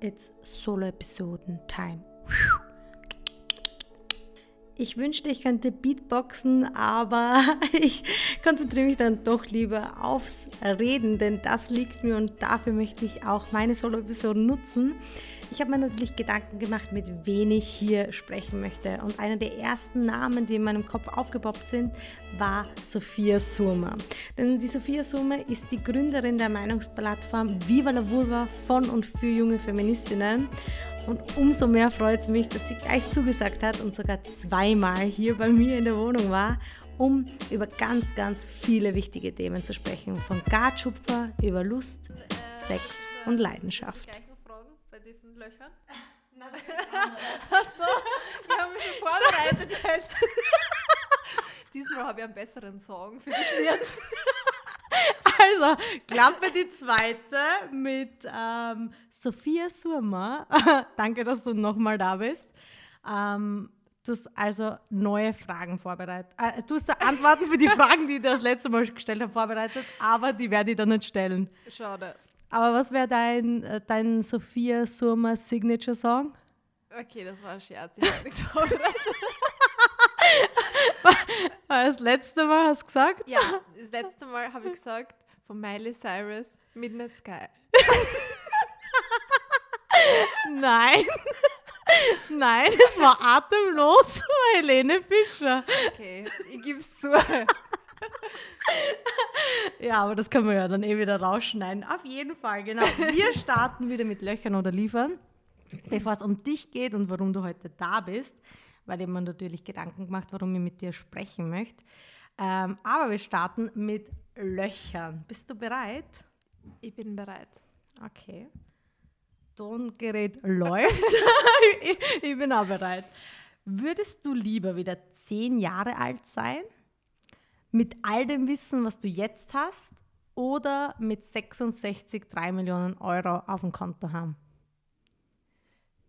it's Solo-Episoden-Time. Ich wünschte, ich könnte Beatboxen, aber ich konzentriere mich dann doch lieber aufs Reden, denn das liegt mir und dafür möchte ich auch meine Solo-Episoden nutzen. Ich habe mir natürlich Gedanken gemacht, mit wem ich hier sprechen möchte. Und einer der ersten Namen, die in meinem Kopf aufgepoppt sind, war Sophia Surma. Denn die Sophia Surma ist die Gründerin der Meinungsplattform Viva la Vulva von und für junge Feministinnen. Und umso mehr freut es mich, dass sie gleich zugesagt hat und sogar zweimal hier bei mir in der Wohnung war, um über ganz, ganz viele wichtige Themen zu sprechen. Von Gartschupfer über Lust, Sex und Leidenschaft. Fragen bei diesen Löchern? Achso, ich habe mich schon vorbereitet. Diesmal habe ich einen besseren Song für das Lied. Also, Klappe die zweite mit ähm, Sophia Surma. Danke, dass du nochmal da bist. Ähm, du hast also neue Fragen vorbereitet. Äh, du hast Antworten für die Fragen, die ich das letzte Mal gestellt habe, vorbereitet, aber die werde ich dann nicht stellen. Schade. Aber was wäre dein, äh, dein Sophia Surma Signature Song? Okay, das war ein Scherz. Ich habe nichts vorbereitet. Das letzte Mal hast du gesagt? Ja, das letzte Mal habe ich gesagt, von Miley Cyrus, Midnight Sky. Nein. Nein, es war atemlos von Helene Fischer. Okay, ich gebe es zu. Ja, aber das können wir ja dann eh wieder rausschneiden. Auf jeden Fall, genau. Wir starten wieder mit Löchern oder Liefern. Bevor es um dich geht und warum du heute da bist, weil ich mir natürlich Gedanken gemacht, warum ich mit dir sprechen möchte. Ähm, aber wir starten mit Löchern. Bist du bereit? Ich bin bereit. Okay. Tongerät läuft. ich, ich bin auch bereit. Würdest du lieber wieder zehn Jahre alt sein, mit all dem Wissen, was du jetzt hast, oder mit 66 3 Millionen Euro auf dem Konto haben?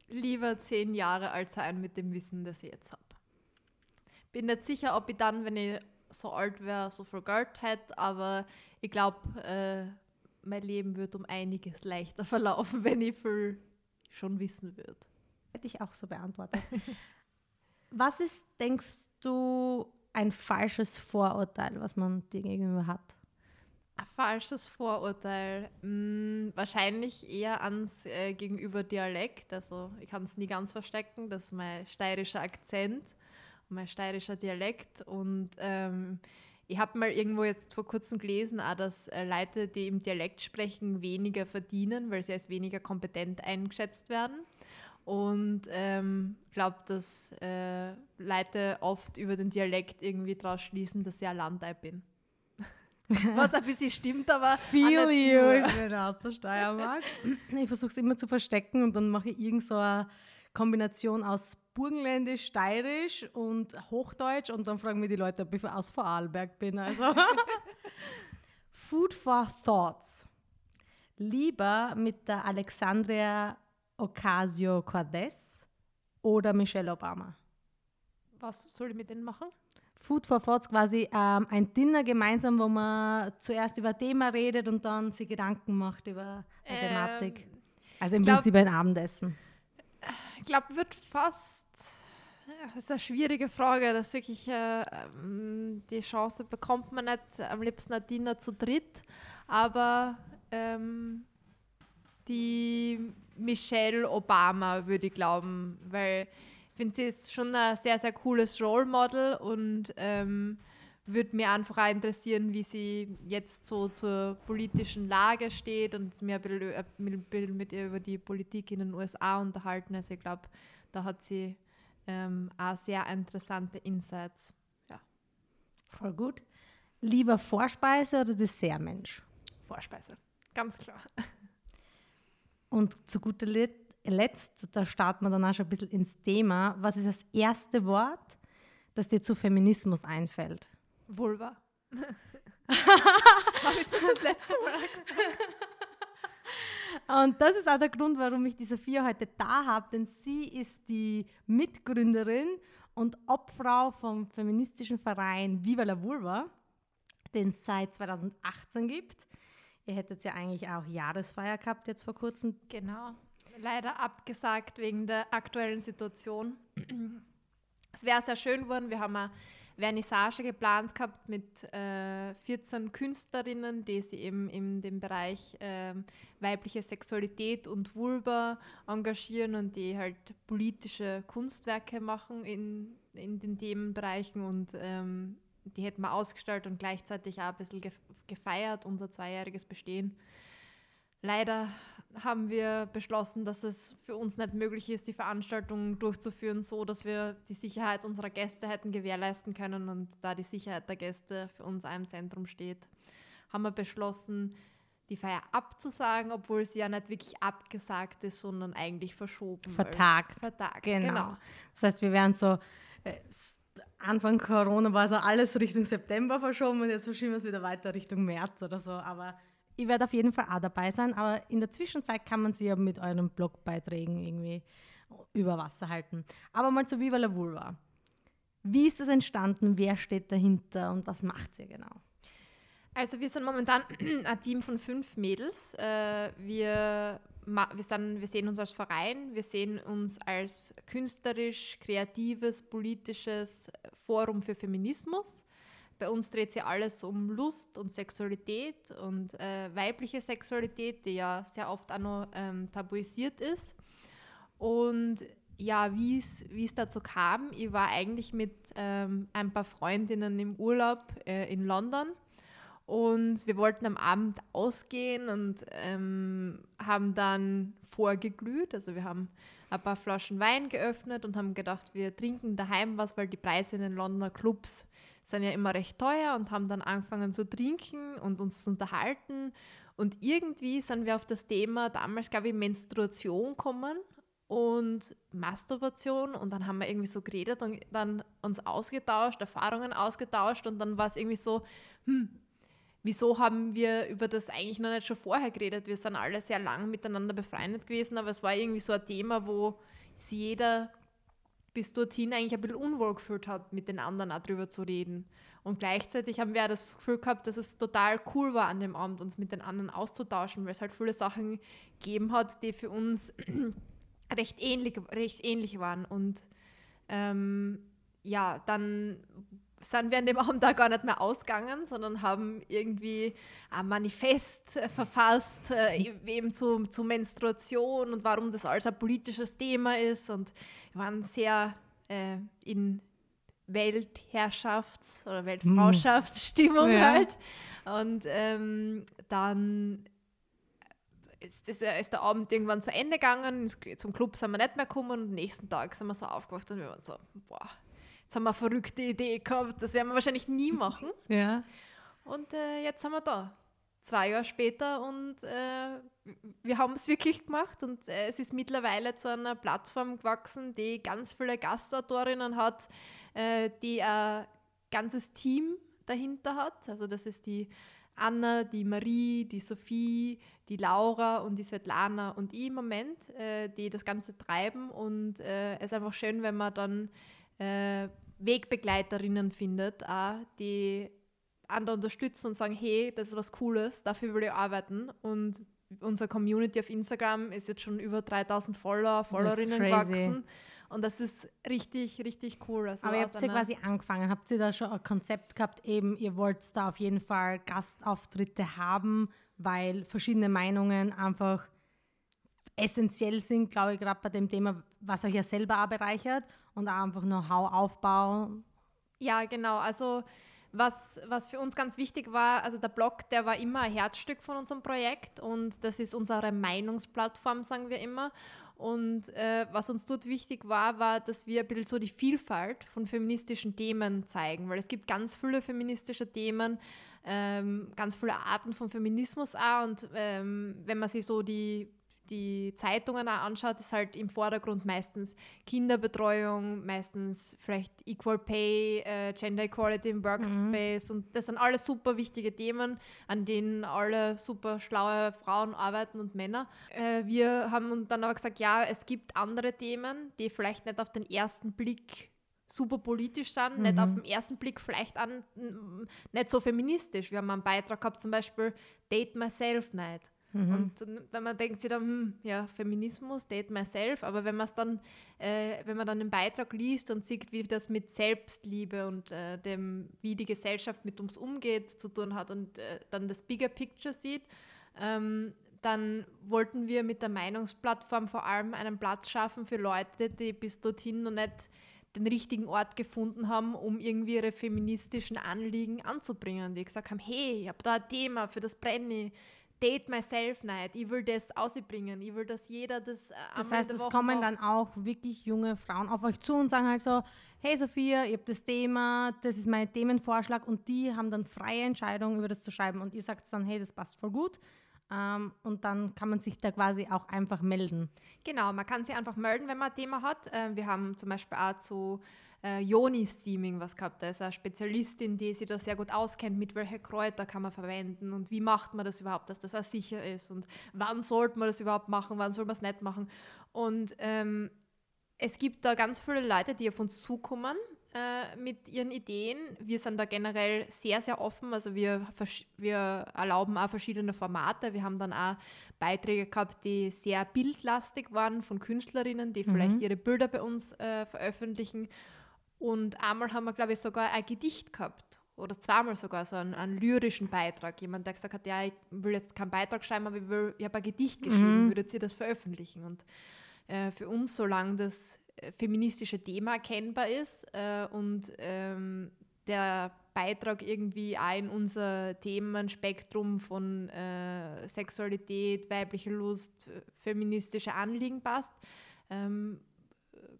Lieber zehn Jahre alt sein mit dem Wissen, das ich jetzt habe. Bin nicht sicher, ob ich dann, wenn ich so alt wäre, so viel Geld hätte, aber ich glaube, äh, mein Leben wird um einiges leichter verlaufen, wenn ich viel schon wissen würde. Hätte ich auch so beantwortet. was ist, denkst du, ein falsches Vorurteil, was man dir gegenüber hat? Ein falsches Vorurteil. Hm, wahrscheinlich eher ans äh, gegenüber Dialekt. Also ich kann es nie ganz verstecken, das ist mein steirischer Akzent mein steirischer Dialekt. Und ähm, ich habe mal irgendwo jetzt vor kurzem gelesen, auch, dass äh, Leute, die im Dialekt sprechen, weniger verdienen, weil sie als weniger kompetent eingeschätzt werden. Und ich ähm, glaube, dass äh, Leute oft über den Dialekt irgendwie daraus schließen, dass ich ein Landei bin. Was ein bisschen stimmt, aber. Feel you, ich bin aus der Steiermark. Ich versuche es immer zu verstecken und dann mache ich irgend so eine Kombination aus Burgenländisch, Steirisch und Hochdeutsch und dann fragen mich die Leute, ob ich aus Vorarlberg bin. Also. Food for Thoughts. Lieber mit der Alexandria Ocasio-Cortez oder Michelle Obama? Was soll ich mit denen machen? Food for Thoughts quasi ähm, ein Dinner gemeinsam, wo man zuerst über ein Thema redet und dann sich Gedanken macht über eine ähm, Thematik. Also im glaub, Prinzip ein Abendessen. Glaube, wird fast das ist eine schwierige Frage. Das wirklich, äh, ähm, die Chance bekommt man nicht, am liebsten ein Dinner zu dritt. Aber ähm, die Michelle Obama würde ich glauben, weil ich finde, sie ist schon ein sehr, sehr cooles Role Model und ähm, würde mir einfach auch interessieren, wie sie jetzt so zur politischen Lage steht und mir ein bisschen mit ihr über die Politik in den USA unterhalten. Also ich glaube, da hat sie ähm, auch sehr interessante Insights. Ja. Voll gut. Lieber Vorspeise oder Dessertmensch? Vorspeise, ganz klar. Und zu guter Letzt, da starten wir dann auch schon ein bisschen ins Thema. Was ist das erste Wort, das dir zu Feminismus einfällt? Vulva. Habe ich das, das letzte Mal gesagt? Und das ist auch der Grund, warum ich die Sophia heute da habe, denn sie ist die Mitgründerin und Obfrau vom feministischen Verein Viva la Vulva, den es seit 2018 gibt. Ihr hättet ja eigentlich auch Jahresfeier gehabt jetzt vor kurzem. Genau. leider abgesagt wegen der aktuellen Situation. Es wäre sehr schön geworden. Wir haben eine Vernissage geplant gehabt mit äh, 14 Künstlerinnen, die sich eben in dem Bereich äh, weibliche Sexualität und Vulva engagieren und die halt politische Kunstwerke machen in, in den Themenbereichen und ähm, die hätten wir ausgestellt und gleichzeitig auch ein bisschen gefeiert, unser zweijähriges Bestehen. Leider haben wir beschlossen, dass es für uns nicht möglich ist, die Veranstaltung durchzuführen, so dass wir die Sicherheit unserer Gäste hätten gewährleisten können und da die Sicherheit der Gäste für uns im Zentrum steht, haben wir beschlossen, die Feier abzusagen, obwohl sie ja nicht wirklich abgesagt ist, sondern eigentlich verschoben. Vertagt. Vertagt, genau. genau. Das heißt, wir werden so äh, Anfang Corona war so alles Richtung September verschoben und jetzt verschieben wir es wieder weiter Richtung März oder so. Aber ich werde auf jeden Fall auch dabei sein. Aber in der Zwischenzeit kann man sie ja mit euren Blogbeiträgen irgendwie über Wasser halten. Aber mal zu Viva la Vulva. Wie ist es entstanden? Wer steht dahinter und was macht ihr genau? Also wir sind momentan ein Team von fünf Mädels. Äh, wir wir, sind, wir sehen uns als Verein, wir sehen uns als künstlerisch, kreatives, politisches Forum für Feminismus. Bei uns dreht sich alles um Lust und Sexualität und äh, weibliche Sexualität, die ja sehr oft auch noch ähm, tabuisiert ist. Und ja, wie es dazu kam, ich war eigentlich mit ähm, ein paar Freundinnen im Urlaub äh, in London und wir wollten am Abend ausgehen und ähm, haben dann vorgeglüht. Also wir haben ein paar Flaschen Wein geöffnet und haben gedacht, wir trinken daheim was, weil die Preise in den Londoner Clubs sind ja immer recht teuer und haben dann angefangen zu trinken und uns zu unterhalten. Und irgendwie sind wir auf das Thema damals, glaube ich, Menstruation gekommen und Masturbation und dann haben wir irgendwie so geredet und dann uns ausgetauscht, Erfahrungen ausgetauscht und dann war es irgendwie so, hm, wieso haben wir über das eigentlich noch nicht schon vorher geredet? Wir sind alle sehr lang miteinander befreundet gewesen, aber es war irgendwie so ein Thema, wo jeder bis dorthin eigentlich ein bisschen unwohl gefühlt hat, mit den anderen auch drüber zu reden. Und gleichzeitig haben wir auch das Gefühl gehabt, dass es total cool war an dem Abend, uns mit den anderen auszutauschen, weil es halt viele Sachen gegeben hat, die für uns recht ähnlich, recht ähnlich waren. Und ähm, ja, dann sind wir an dem Abend da gar nicht mehr ausgegangen, sondern haben irgendwie ein Manifest äh, verfasst, äh, eben zu, zu Menstruation und warum das alles ein politisches Thema ist und waren sehr äh, in Weltherrschafts- oder Weltfrauschaftsstimmung mm. halt. Und ähm, dann ist, ist, ist, der Abend irgendwann zu Ende gegangen, zum Club sind wir nicht mehr gekommen und am nächsten Tag sind wir so aufgewacht und wir waren so, boah, Jetzt haben wir eine verrückte Idee gehabt, das werden wir wahrscheinlich nie machen. Ja. Und äh, jetzt sind wir da. Zwei Jahre später und äh, wir haben es wirklich gemacht und äh, es ist mittlerweile zu einer Plattform gewachsen, die ganz viele Gastautorinnen hat, äh, die ein ganzes Team dahinter hat. Also das ist die Anna, die Marie, die Sophie, die Laura und die Svetlana und ich im Moment, äh, die das Ganze treiben. Und äh, es ist einfach schön, wenn man dann äh, Wegbegleiterinnen findet, auch, die andere unterstützen und sagen, hey, das ist was Cooles, dafür will ich arbeiten. Und unsere Community auf Instagram ist jetzt schon über 3000 Follower, Followerinnen gewachsen. Und das ist richtig, richtig cool. Also Aber ihr habt ja quasi angefangen. Habt ihr da schon ein Konzept gehabt, eben, ihr wollt da auf jeden Fall Gastauftritte haben, weil verschiedene Meinungen einfach essentiell sind, glaube ich, gerade bei dem Thema, was euch ja selber auch bereichert und auch einfach Know-how aufbauen. Ja, genau. Also was, was für uns ganz wichtig war, also der Blog, der war immer ein Herzstück von unserem Projekt und das ist unsere Meinungsplattform, sagen wir immer. Und äh, was uns dort wichtig war, war, dass wir ein bisschen so die Vielfalt von feministischen Themen zeigen, weil es gibt ganz viele feministische Themen, ähm, ganz viele Arten von Feminismus auch und ähm, wenn man sich so die die Zeitungen auch anschaut, ist halt im Vordergrund meistens Kinderbetreuung, meistens vielleicht Equal Pay, äh, Gender Equality im Workspace mhm. und das sind alles super wichtige Themen, an denen alle super schlaue Frauen arbeiten und Männer. Äh, wir haben dann aber gesagt, ja, es gibt andere Themen, die vielleicht nicht auf den ersten Blick super politisch sind, mhm. nicht auf den ersten Blick vielleicht an, nicht so feministisch. Wir haben einen Beitrag gehabt, zum Beispiel Date Myself Night Mhm. Und wenn man denkt sich dann, hm, ja, Feminismus, date myself, aber wenn man es dann, äh, wenn man dann den Beitrag liest und sieht, wie das mit Selbstliebe und äh, dem, wie die Gesellschaft mit uns umgeht, zu tun hat und äh, dann das Bigger Picture sieht, ähm, dann wollten wir mit der Meinungsplattform vor allem einen Platz schaffen für Leute, die bis dorthin noch nicht den richtigen Ort gefunden haben, um irgendwie ihre feministischen Anliegen anzubringen. Die gesagt haben, hey, ich habe da ein Thema für das Brenny, Date Myself Night, ich will das ausbringen, ich will, dass jeder das äh, Das heißt, es kommen macht. dann auch wirklich junge Frauen auf euch zu und sagen halt so, hey Sophia, ihr habt das Thema, das ist mein Themenvorschlag und die haben dann freie Entscheidung, über das zu schreiben und ihr sagt dann, hey, das passt voll gut ähm, und dann kann man sich da quasi auch einfach melden. Genau, man kann sich einfach melden, wenn man ein Thema hat. Äh, wir haben zum Beispiel auch zu äh, Joni-Steaming was gehabt. Da ist eine Spezialistin, die sich da sehr gut auskennt, mit welchen Kräuter kann man verwenden und wie macht man das überhaupt, dass das auch sicher ist und wann sollte man das überhaupt machen, wann soll man es nicht machen. Und ähm, es gibt da ganz viele Leute, die auf uns zukommen äh, mit ihren Ideen. Wir sind da generell sehr, sehr offen. Also wir, wir erlauben auch verschiedene Formate. Wir haben dann auch Beiträge gehabt, die sehr bildlastig waren von Künstlerinnen, die mhm. vielleicht ihre Bilder bei uns äh, veröffentlichen. Und einmal haben wir, glaube ich, sogar ein Gedicht gehabt. Oder zweimal sogar so einen, einen, lyrischen Beitrag. Jemand, der gesagt hat, ja, ich will jetzt keinen Beitrag schreiben, aber ich, ich habe ein Gedicht geschrieben, mhm. würdet ihr das veröffentlichen? Und äh, für uns, solange das feministische Thema erkennbar ist äh, und ähm, der Beitrag irgendwie auch in unser Themenspektrum von äh, Sexualität, weiblicher Lust, feministische Anliegen passt, ähm,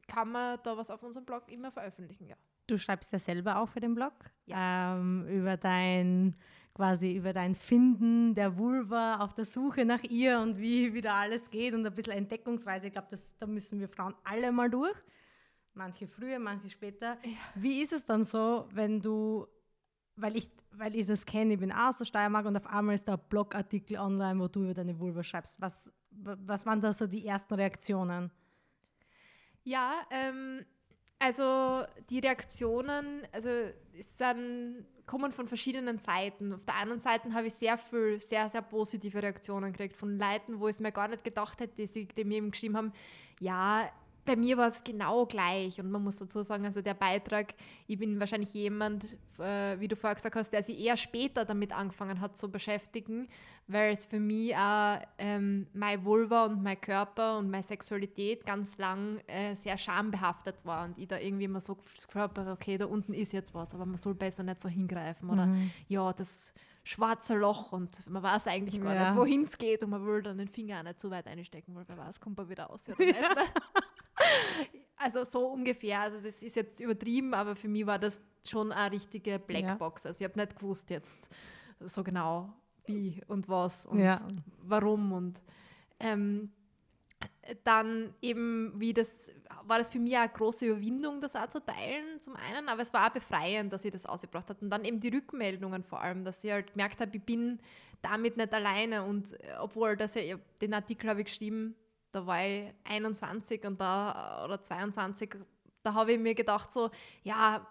kann man da was auf unserem Blog immer veröffentlichen, ja. Du schreibst ja selber auch für den Blog ja. ähm, über dein quasi über dein Finden der Vulva auf der Suche nach ihr und wie wieder alles geht und ein bisschen Entdeckungsreise. Ich glaube, da müssen wir Frauen alle mal durch. Manche früher, manche später. Ja. Wie ist es dann so, wenn du, weil ich, weil ich das kenne, ich bin aus der Steiermark und auf einmal ist da ein Blogartikel online, wo du über deine Vulva schreibst. Was, was waren da so die ersten Reaktionen? Ja, ähm, also die Reaktionen, also sind kommen von verschiedenen Seiten. Auf der einen Seite habe ich sehr viel, sehr, sehr positive Reaktionen gekriegt von Leuten, wo ich es mir gar nicht gedacht hätte, die, sie, die mir eben geschrieben haben, ja, bei mir war es genau gleich. Und man muss dazu sagen, also der Beitrag, ich bin wahrscheinlich jemand, äh, wie du vorher gesagt hast, der sich eher später damit angefangen hat zu beschäftigen, weil es für mich auch ähm, mein Vulva und mein Körper und meine Sexualität ganz lang äh, sehr schambehaftet war. Und ich da irgendwie immer so das okay, da unten ist jetzt was, aber man soll besser nicht so hingreifen. Oder mhm. ja, das schwarze Loch und man weiß eigentlich gar ja. nicht, wohin es geht und man will dann den Finger auch nicht zu weit einstecken, weil wer weiß, kommt er wieder aus. Oder nicht, ne? also so ungefähr. Also das ist jetzt übertrieben, aber für mich war das schon eine richtige Blackbox. Ja. Also ich habe nicht gewusst jetzt so genau, wie und was und ja. warum und ähm, dann eben, wie das, war das für mich eine große Überwindung, das auch zu teilen, zum einen, aber es war auch befreiend, dass ich das ausgebracht habe. Und dann eben die Rückmeldungen vor allem, dass ich halt gemerkt habe, ich bin damit nicht alleine und äh, obwohl das ja, den Artikel habe ich geschrieben, da war ich 21 und da, oder 22, da habe ich mir gedacht so, ja,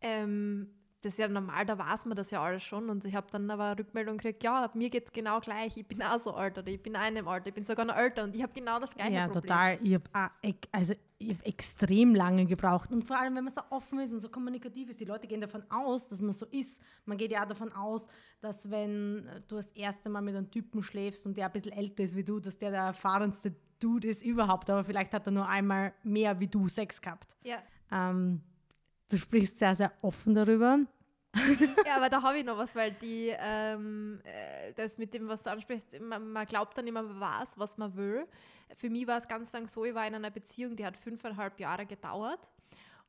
ähm, das ist ja normal, da weiß man das ja alles schon. Und ich habe dann aber eine Rückmeldung gekriegt, ja, mir geht es genau gleich, ich bin auch so alt oder ich bin auch in dem Alter, ich bin sogar noch älter und ich habe genau das gleiche ja, Problem. Ja, total. Ich habe also hab extrem lange gebraucht. Und vor allem, wenn man so offen ist und so kommunikativ ist, die Leute gehen davon aus, dass man so ist. Man geht ja auch davon aus, dass wenn du das erste Mal mit einem Typen schläfst und der ein bisschen älter ist wie du, dass der der erfahrenste Dude ist überhaupt, aber vielleicht hat er nur einmal mehr wie du Sex gehabt. Ja. Ähm, du sprichst sehr, sehr offen darüber. ja, aber da habe ich noch was, weil die, ähm, äh, das mit dem, was du ansprichst, man, man, glaubt dann immer, man weiß, was man will. Für mich war es ganz lang so, ich war in einer Beziehung, die hat fünfeinhalb Jahre gedauert.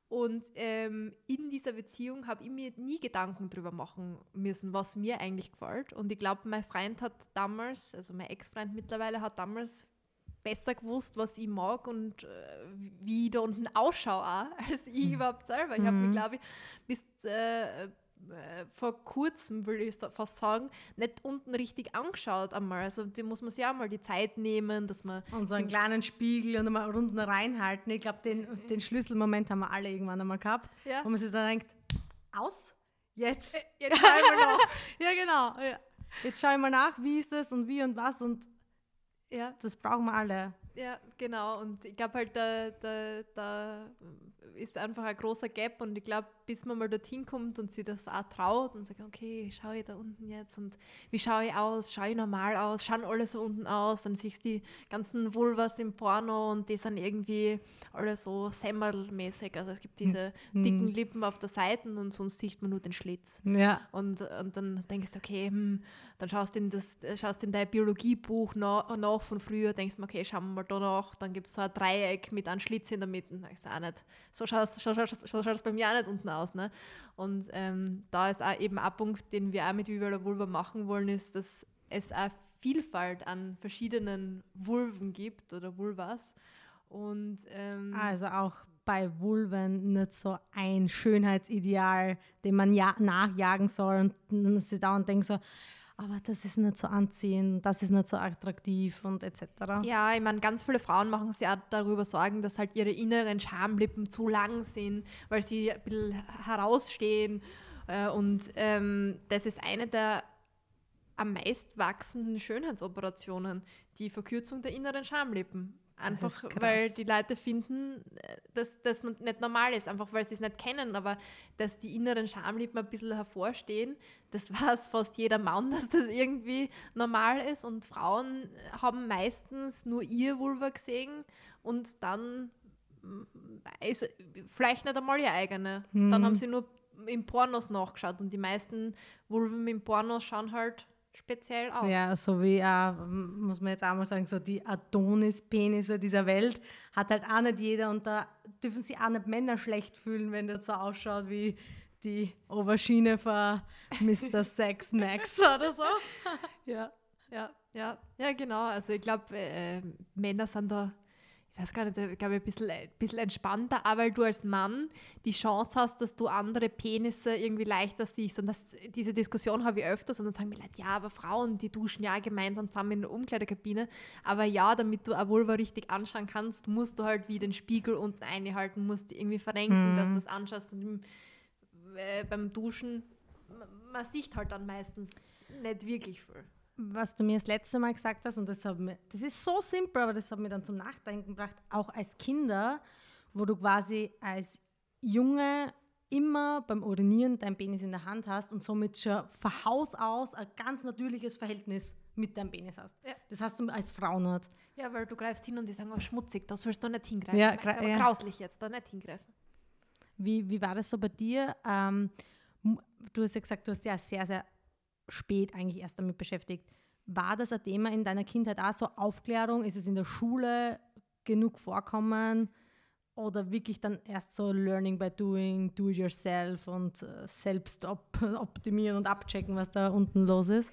Und ähm, in dieser Beziehung habe ich mir nie Gedanken darüber machen müssen, was mir eigentlich gefällt. Und ich glaube, mein Freund hat damals, also mein Ex-Freund mittlerweile, hat damals besser gewusst, was ich mag und äh, wie ich da unten ausschaue, auch, als ich mhm. überhaupt selber. Ich habe mich, mhm. glaube ich, bis äh, äh, vor kurzem, will ich fast sagen, nicht unten richtig angeschaut einmal. Also die muss man sich auch mal die Zeit nehmen, dass man... Und so einen kleinen Spiegel und einmal unten reinhalten. Ich glaube, den, den Schlüsselmoment haben wir alle irgendwann einmal gehabt, ja. wo man sich dann denkt, aus, jetzt. Jetzt schauen wir noch. ja, genau. Ja. Jetzt ich mal nach, wie ist das und wie und was und Ja. Das brauchen wir alle. Ja, genau. Und ich glaube halt, da, da, da ist einfach ein großer Gap und ich glaube, bis man mal dorthin kommt und sich das auch traut und sagt, okay, schaue ich da unten jetzt und wie schaue ich aus? Schaue ich normal aus? Schauen alle so unten aus? Dann siehst du die ganzen Vulvas im Porno und die sind irgendwie alle so semmelmäßig. Also es gibt diese hm. dicken Lippen auf der Seite und sonst sieht man nur den Schlitz. Ja. Und, und dann denkst du, okay, hm, dann schaust du in, das, schaust in dein Biologiebuch nach, nach von früher, denkst du, okay, schauen wir mal da nach, dann gibt es so ein Dreieck mit einem Schlitz in der Mitte. Auch nicht. So schaut es so, bei mir auch nicht unten aus. Ne? Und ähm, da ist auch eben ein Punkt, den wir auch mit Viva la Vulva machen wollen, ist, dass es eine Vielfalt an verschiedenen Vulven gibt oder Vulvas. Und, ähm, also auch bei Vulven nicht so ein Schönheitsideal, dem man ja nachjagen soll und man sich da und denkt so, aber das ist nicht so anziehend, das ist nicht so attraktiv und etc. Ja, ich meine, ganz viele Frauen machen sich auch darüber Sorgen, dass halt ihre inneren Schamlippen zu lang sind, weil sie ein bisschen herausstehen. Äh, und ähm, das ist eine der am meist wachsenden Schönheitsoperationen, die Verkürzung der inneren Schamlippen. Einfach weil die Leute finden, äh, dass das nicht normal ist, einfach weil sie es nicht kennen, aber dass die inneren Schamlippen ein bisschen hervorstehen, das weiß fast jeder Mann, dass das irgendwie normal ist und Frauen haben meistens nur ihr Vulva gesehen und dann also, vielleicht nicht einmal ihr eigene. Hm. Dann haben sie nur im Pornos nachgeschaut und die meisten Vulven im Pornos schauen halt speziell aus. Ja, so wie, äh, muss man jetzt auch mal sagen, so die Adonis-Penisse dieser Welt hat halt auch nicht jeder und da dürfen sich auch nicht Männer schlecht fühlen, wenn das so ausschaut wie die Oberschiene von Mr. Sex Max oder so. ja, ja, ja, ja, genau. Also ich glaube, äh, Männer sind da ich weiß gar nicht, ich glaube, ein bisschen, ein bisschen entspannter, aber weil du als Mann die Chance hast, dass du andere Penisse irgendwie leichter siehst. Und das, diese Diskussion habe ich öfters und dann sagen mir Leute, ja, aber Frauen, die duschen ja gemeinsam zusammen in der Umkleidekabine. Aber ja, damit du eine Vulva richtig anschauen kannst, musst du halt wie den Spiegel unten einhalten, musst irgendwie verrenken, mhm. dass du das anschaust. Und äh, beim Duschen, man sieht halt dann meistens nicht wirklich viel was du mir das letzte Mal gesagt hast, und das, hat mir, das ist so simpel, aber das hat mir dann zum Nachdenken gebracht, auch als Kinder, wo du quasi als Junge immer beim Urinieren dein Penis in der Hand hast und somit schon von Haus aus ein ganz natürliches Verhältnis mit deinem Penis hast. Ja. Das hast du als Frau nicht. Ja, weil du greifst hin und die sagen, oh, schmutzig, da sollst du nicht hingreifen. Ja, ist aber ja. grauslich jetzt, da nicht hingreifen. Wie, wie war das so bei dir? Ähm, du hast ja gesagt, du hast ja sehr, sehr spät eigentlich erst damit beschäftigt. War das ein Thema in deiner Kindheit auch so Aufklärung? Ist es in der Schule genug vorkommen? Oder wirklich dann erst so Learning by Doing, Do it yourself und äh, selbst op optimieren und abchecken, was da unten los ist?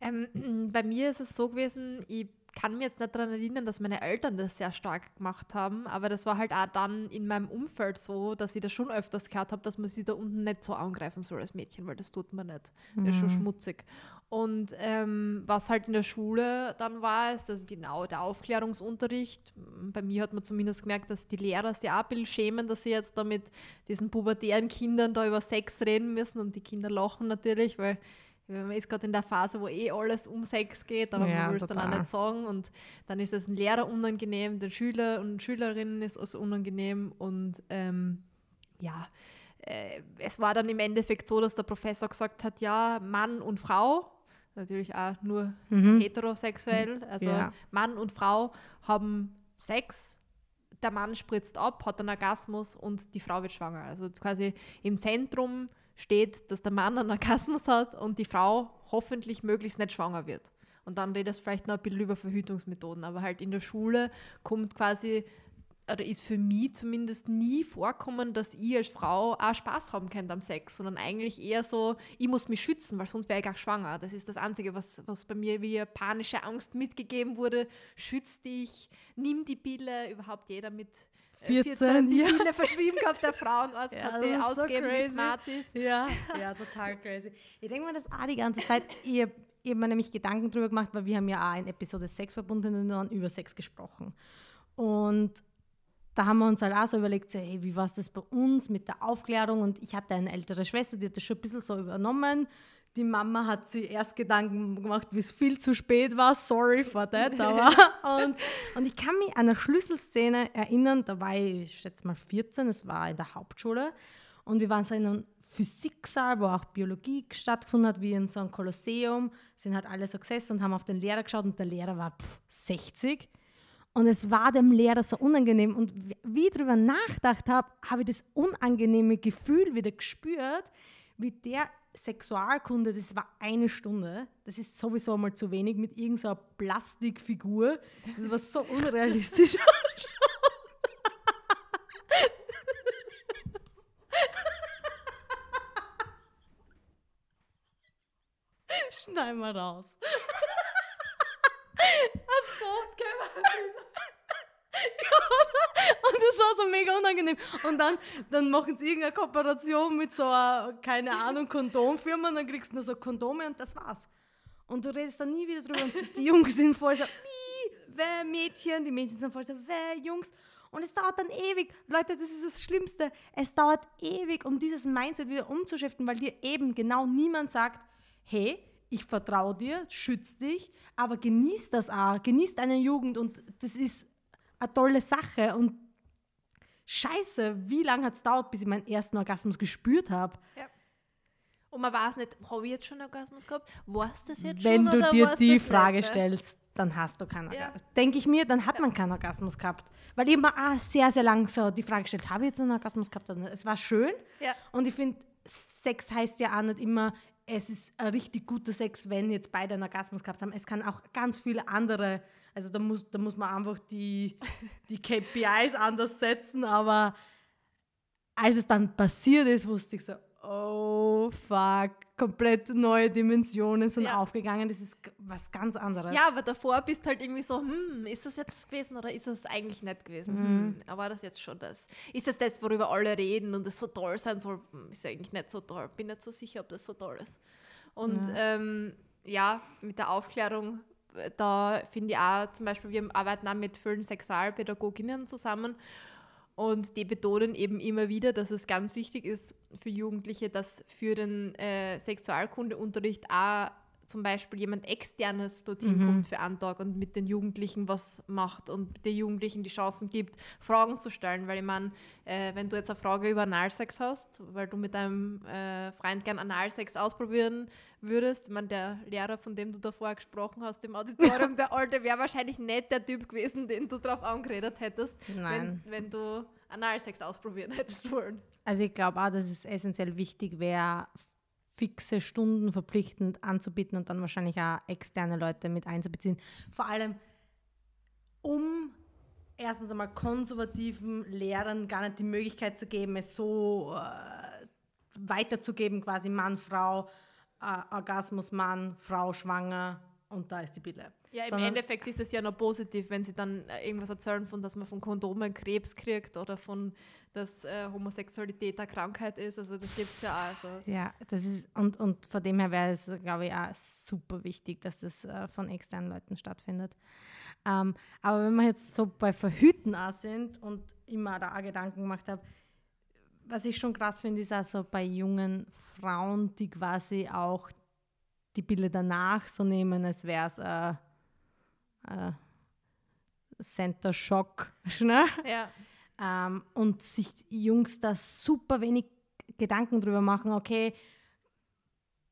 Ähm, bei mir ist es so gewesen, ich kann mir jetzt nicht daran erinnern, dass meine Eltern das sehr stark gemacht haben, aber das war halt auch dann in meinem Umfeld so, dass ich das schon öfters gehört habe, dass man sie da unten nicht so angreifen soll als Mädchen, weil das tut man nicht. Das ist schon mhm. schmutzig. Und ähm, was halt in der Schule dann war, ist also genau der Aufklärungsunterricht. Bei mir hat man zumindest gemerkt, dass die Lehrer sich auch ein bisschen schämen, dass sie jetzt da mit diesen pubertären Kindern da über Sex reden müssen und die Kinder lachen natürlich, weil man ist gerade in der Phase, wo eh alles um Sex geht, aber ja, man will es dann auch nicht sagen. Und dann ist es ein Lehrer unangenehm, den Schüler und Schülerinnen ist es unangenehm. Und ähm, ja, äh, es war dann im Endeffekt so, dass der Professor gesagt hat, ja, Mann und Frau, natürlich auch nur mhm. heterosexuell, also ja. Mann und Frau haben Sex, der Mann spritzt ab, hat einen Orgasmus und die Frau wird schwanger. Also quasi im Zentrum steht, dass der Mann einen Orgasmus hat und die Frau hoffentlich möglichst nicht schwanger wird. Und dann redest du vielleicht noch ein bisschen über Verhütungsmethoden. Aber halt in der Schule kommt quasi, oder ist für mich zumindest nie vorkommen, dass ich als Frau auch Spaß haben könnte am Sex, sondern eigentlich eher so, ich muss mich schützen, weil sonst wäre ich auch schwanger. Das ist das Einzige, was, was bei mir wie panische Angst mitgegeben wurde. Schütz dich, nimm die Pille, überhaupt jeder mit 14, 14 die ja. Pille verschrieben gehabt, der Frauenarzt ja, hat die ausgegeben, so wie smart ist. Ja, ja, total crazy. Ich denke mir das auch die ganze Zeit. Ich habe hab mir nämlich Gedanken darüber gemacht, weil wir haben ja auch in Episode 6 verbunden über Sex gesprochen. Und da haben wir uns halt auch so überlegt, so, hey, wie war es das bei uns mit der Aufklärung? Und ich hatte eine ältere Schwester, die hat das schon ein bisschen so übernommen. Die Mama hat sich erst Gedanken gemacht, wie es viel zu spät war. Sorry for that. Aber und, und ich kann mich an eine Schlüsselszene erinnern, da war ich, ich schätze mal 14, es war in der Hauptschule. Und wir waren so in einem Physiksaal, wo auch Biologie stattgefunden hat, wie in so einem Kolosseum. Sind halt alle so gesessen und haben auf den Lehrer geschaut und der Lehrer war pff, 60. Und es war dem Lehrer so unangenehm. Und wie ich darüber nachgedacht habe, habe ich das unangenehme Gefühl wieder gespürt, wie der Sexualkunde, das war eine Stunde. Das ist sowieso mal zu wenig mit irgendeiner so Plastikfigur. Das war so unrealistisch. Schneiden wir raus. Achso, Und das war so mega unangenehm. Und dann, dann machen sie irgendeine Kooperation mit so einer, keine Ahnung, Kondomfirma und dann kriegst du nur so Kondome und das war's. Und du redest dann nie wieder drüber. Und die Jungs sind voll so, wer Mädchen, die Mädchen sind voll so, wer Jungs. Und es dauert dann ewig. Leute, das ist das Schlimmste. Es dauert ewig, um dieses Mindset wieder umzuschiften, weil dir eben genau niemand sagt, hey, ich vertraue dir, schütze dich, aber genieß das auch, genieß deine Jugend und das ist eine tolle Sache und scheiße, wie lange hat es dauert, bis ich meinen ersten Orgasmus gespürt habe. Ja. Und man weiß nicht, habe ich jetzt schon einen Orgasmus gehabt? Weißt das jetzt Wenn schon? Wenn du dir die Frage nicht, stellst, dann hast du keinen Orgasmus. Ja. Denke ich mir, dann hat ja. man keinen Orgasmus gehabt. Weil ich mir auch sehr, sehr lang so die Frage gestellt, habe ich jetzt einen Orgasmus gehabt? Es war schön. Ja. Und ich finde, Sex heißt ja auch nicht immer, es ist ein richtig guter Sex, wenn jetzt beide einen Orgasmus gehabt haben. Es kann auch ganz viele andere, also da muss, da muss man einfach die, die KPIs anders setzen, aber als es dann passiert ist, wusste ich so, oh fuck, komplett neue Dimensionen sind ja. aufgegangen. Das ist was ganz anderes. Ja, aber davor bist halt irgendwie so, hm, ist das jetzt gewesen oder ist das eigentlich nicht gewesen? Mhm. Hm, aber das jetzt schon das? Ist das das, worüber alle reden und es so toll sein soll? Hm, ist eigentlich nicht so toll. Bin nicht so sicher, ob das so toll ist. Und ja, ähm, ja mit der Aufklärung, da finde ich auch zum Beispiel, wir arbeiten auch mit vielen Sexualpädagoginnen zusammen und die betonen eben immer wieder, dass es ganz wichtig ist für Jugendliche, dass für den äh, Sexualkundeunterricht auch zum Beispiel jemand externes dorthin mhm. kommt für einen Tag und mit den Jugendlichen was macht und den Jugendlichen die Chancen gibt, Fragen zu stellen. Weil ich meine, äh, wenn du jetzt eine Frage über Analsex hast, weil du mit deinem äh, Freund gern Analsex ausprobieren würdest, ich meine, der Lehrer, von dem du davor gesprochen hast im Auditorium, der Alte, wäre wahrscheinlich nicht der Typ gewesen, den du darauf angeredet hättest, Nein. Wenn, wenn du Analsex ausprobieren hättest wollen. Also ich glaube auch, dass es essentiell wichtig wäre, fixe Stunden verpflichtend anzubieten und dann wahrscheinlich auch externe Leute mit einzubeziehen. Vor allem, um erstens einmal konservativen Lehrern gar nicht die Möglichkeit zu geben, es so äh, weiterzugeben, quasi Mann, Frau, äh, Orgasmus, Mann, Frau, schwanger und da ist die Pille. Ja, im Sondern, Endeffekt ist es ja noch positiv, wenn sie dann äh, irgendwas erzählen von, dass man von Kondomen Krebs kriegt oder von, dass äh, Homosexualität eine Krankheit ist. Also das gibt es ja auch. Also. Ja, das ist, und, und von dem her wäre es, glaube ich, auch super wichtig, dass das äh, von externen Leuten stattfindet. Ähm, aber wenn wir jetzt so bei Verhüten auch sind und immer da auch Gedanken gemacht habe, was ich schon krass finde, ist also bei jungen Frauen, die quasi auch die Bilder danach so nehmen, als wäre es äh, äh, Center Shock. Ne? Ja. Ähm, und sich Jungs da super wenig Gedanken drüber machen, okay,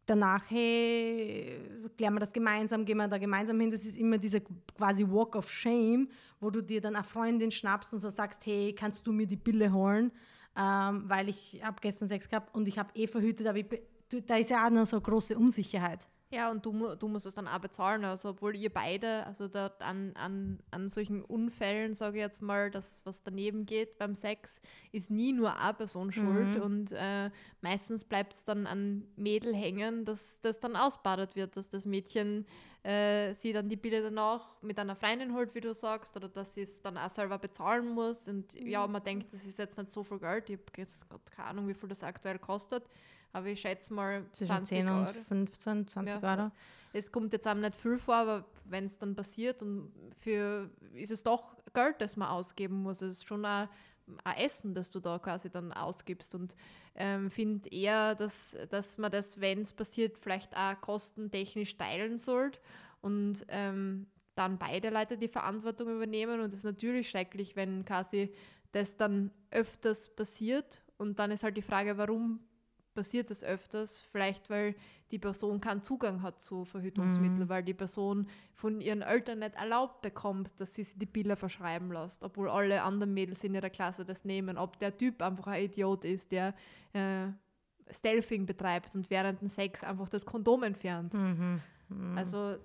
danach, hey, klären wir das gemeinsam, gehen wir da gemeinsam hin. Das ist immer dieser quasi Walk of Shame, wo du dir dann eine Freundin schnappst und so sagst, hey, kannst du mir die Pille holen? Ähm, weil ich habe gestern Sex gehabt und ich habe eh verhütet, aber ich, da ist ja auch noch so eine große Unsicherheit. Ja, und du, du musst es dann auch bezahlen. Also, obwohl ihr beide, also da an, an, an solchen Unfällen, sage ich jetzt mal, das, was daneben geht beim Sex, ist nie nur eine Person schuld. Mhm. Und äh, meistens bleibt es dann an Mädel hängen, dass das dann ausbadet wird, dass das Mädchen äh, sie dann die Bilder danach mit einer Freundin holt, wie du sagst, oder dass sie es dann auch selber bezahlen muss. Und mhm. ja, man denkt, das ist jetzt nicht so viel Geld. Ich habe jetzt keine Ahnung, wie viel das aktuell kostet aber ich schätze mal Zwischen 20 10 und Euro. 15, 20 ja. Euro. Es kommt jetzt auch nicht viel vor, aber wenn es dann passiert, und für, ist es doch Geld, das man ausgeben muss. Es ist schon auch ein Essen, das du da quasi dann ausgibst. Und ähm, finde eher, dass, dass man das, wenn es passiert, vielleicht auch kostentechnisch teilen sollte und ähm, dann beide Leute die Verantwortung übernehmen. Und es ist natürlich schrecklich, wenn quasi das dann öfters passiert. Und dann ist halt die Frage, warum passiert das öfters? Vielleicht, weil die Person keinen Zugang hat zu Verhütungsmitteln, mhm. weil die Person von ihren Eltern nicht erlaubt bekommt, dass sie sich die Pille verschreiben lässt, obwohl alle anderen Mädels in ihrer Klasse das nehmen. Ob der Typ einfach ein Idiot ist, der äh, Stealthing betreibt und während dem Sex einfach das Kondom entfernt. Mhm. Mhm. Also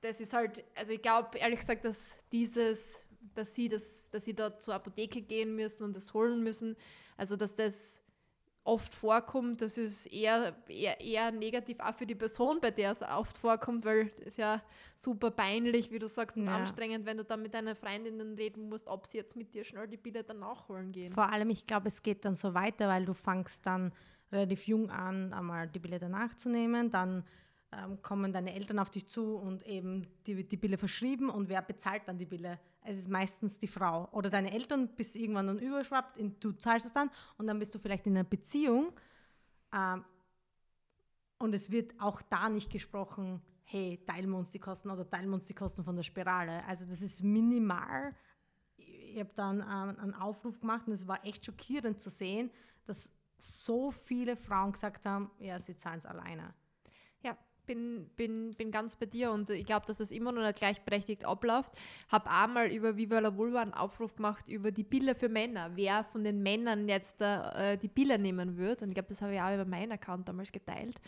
das ist halt, also ich glaube ehrlich gesagt, dass dieses, dass sie das, dass sie dort zur Apotheke gehen müssen und das holen müssen, also dass das oft vorkommt, das ist eher, eher, eher negativ auch für die Person, bei der es oft vorkommt, weil es ja super peinlich, wie du sagst, und ja. anstrengend, wenn du dann mit deiner Freundin reden musst, ob sie jetzt mit dir schnell die Bilder dann nachholen gehen. Vor allem, ich glaube, es geht dann so weiter, weil du fangst dann relativ jung an, einmal die Bilder nachzunehmen, dann ähm, kommen deine Eltern auf dich zu und eben die, die Bille verschrieben und wer bezahlt dann die Bille? Es ist meistens die Frau oder deine Eltern, bis irgendwann dann überschwappt, du zahlst es dann und dann bist du vielleicht in einer Beziehung ähm, und es wird auch da nicht gesprochen, hey, teilen wir uns die Kosten oder teilen wir uns die Kosten von der Spirale. Also das ist minimal. Ich habe dann ähm, einen Aufruf gemacht und es war echt schockierend zu sehen, dass so viele Frauen gesagt haben, ja, sie zahlen es alleine bin, bin, bin ganz bei dir und ich glaube, dass das immer noch nicht gleichberechtigt abläuft. Habe einmal über Viva la Vulva einen Aufruf gemacht über die Bilder für Männer, wer von den Männern jetzt äh, die Bilder nehmen wird. Und ich glaube, das habe ich auch über meinen Account damals geteilt.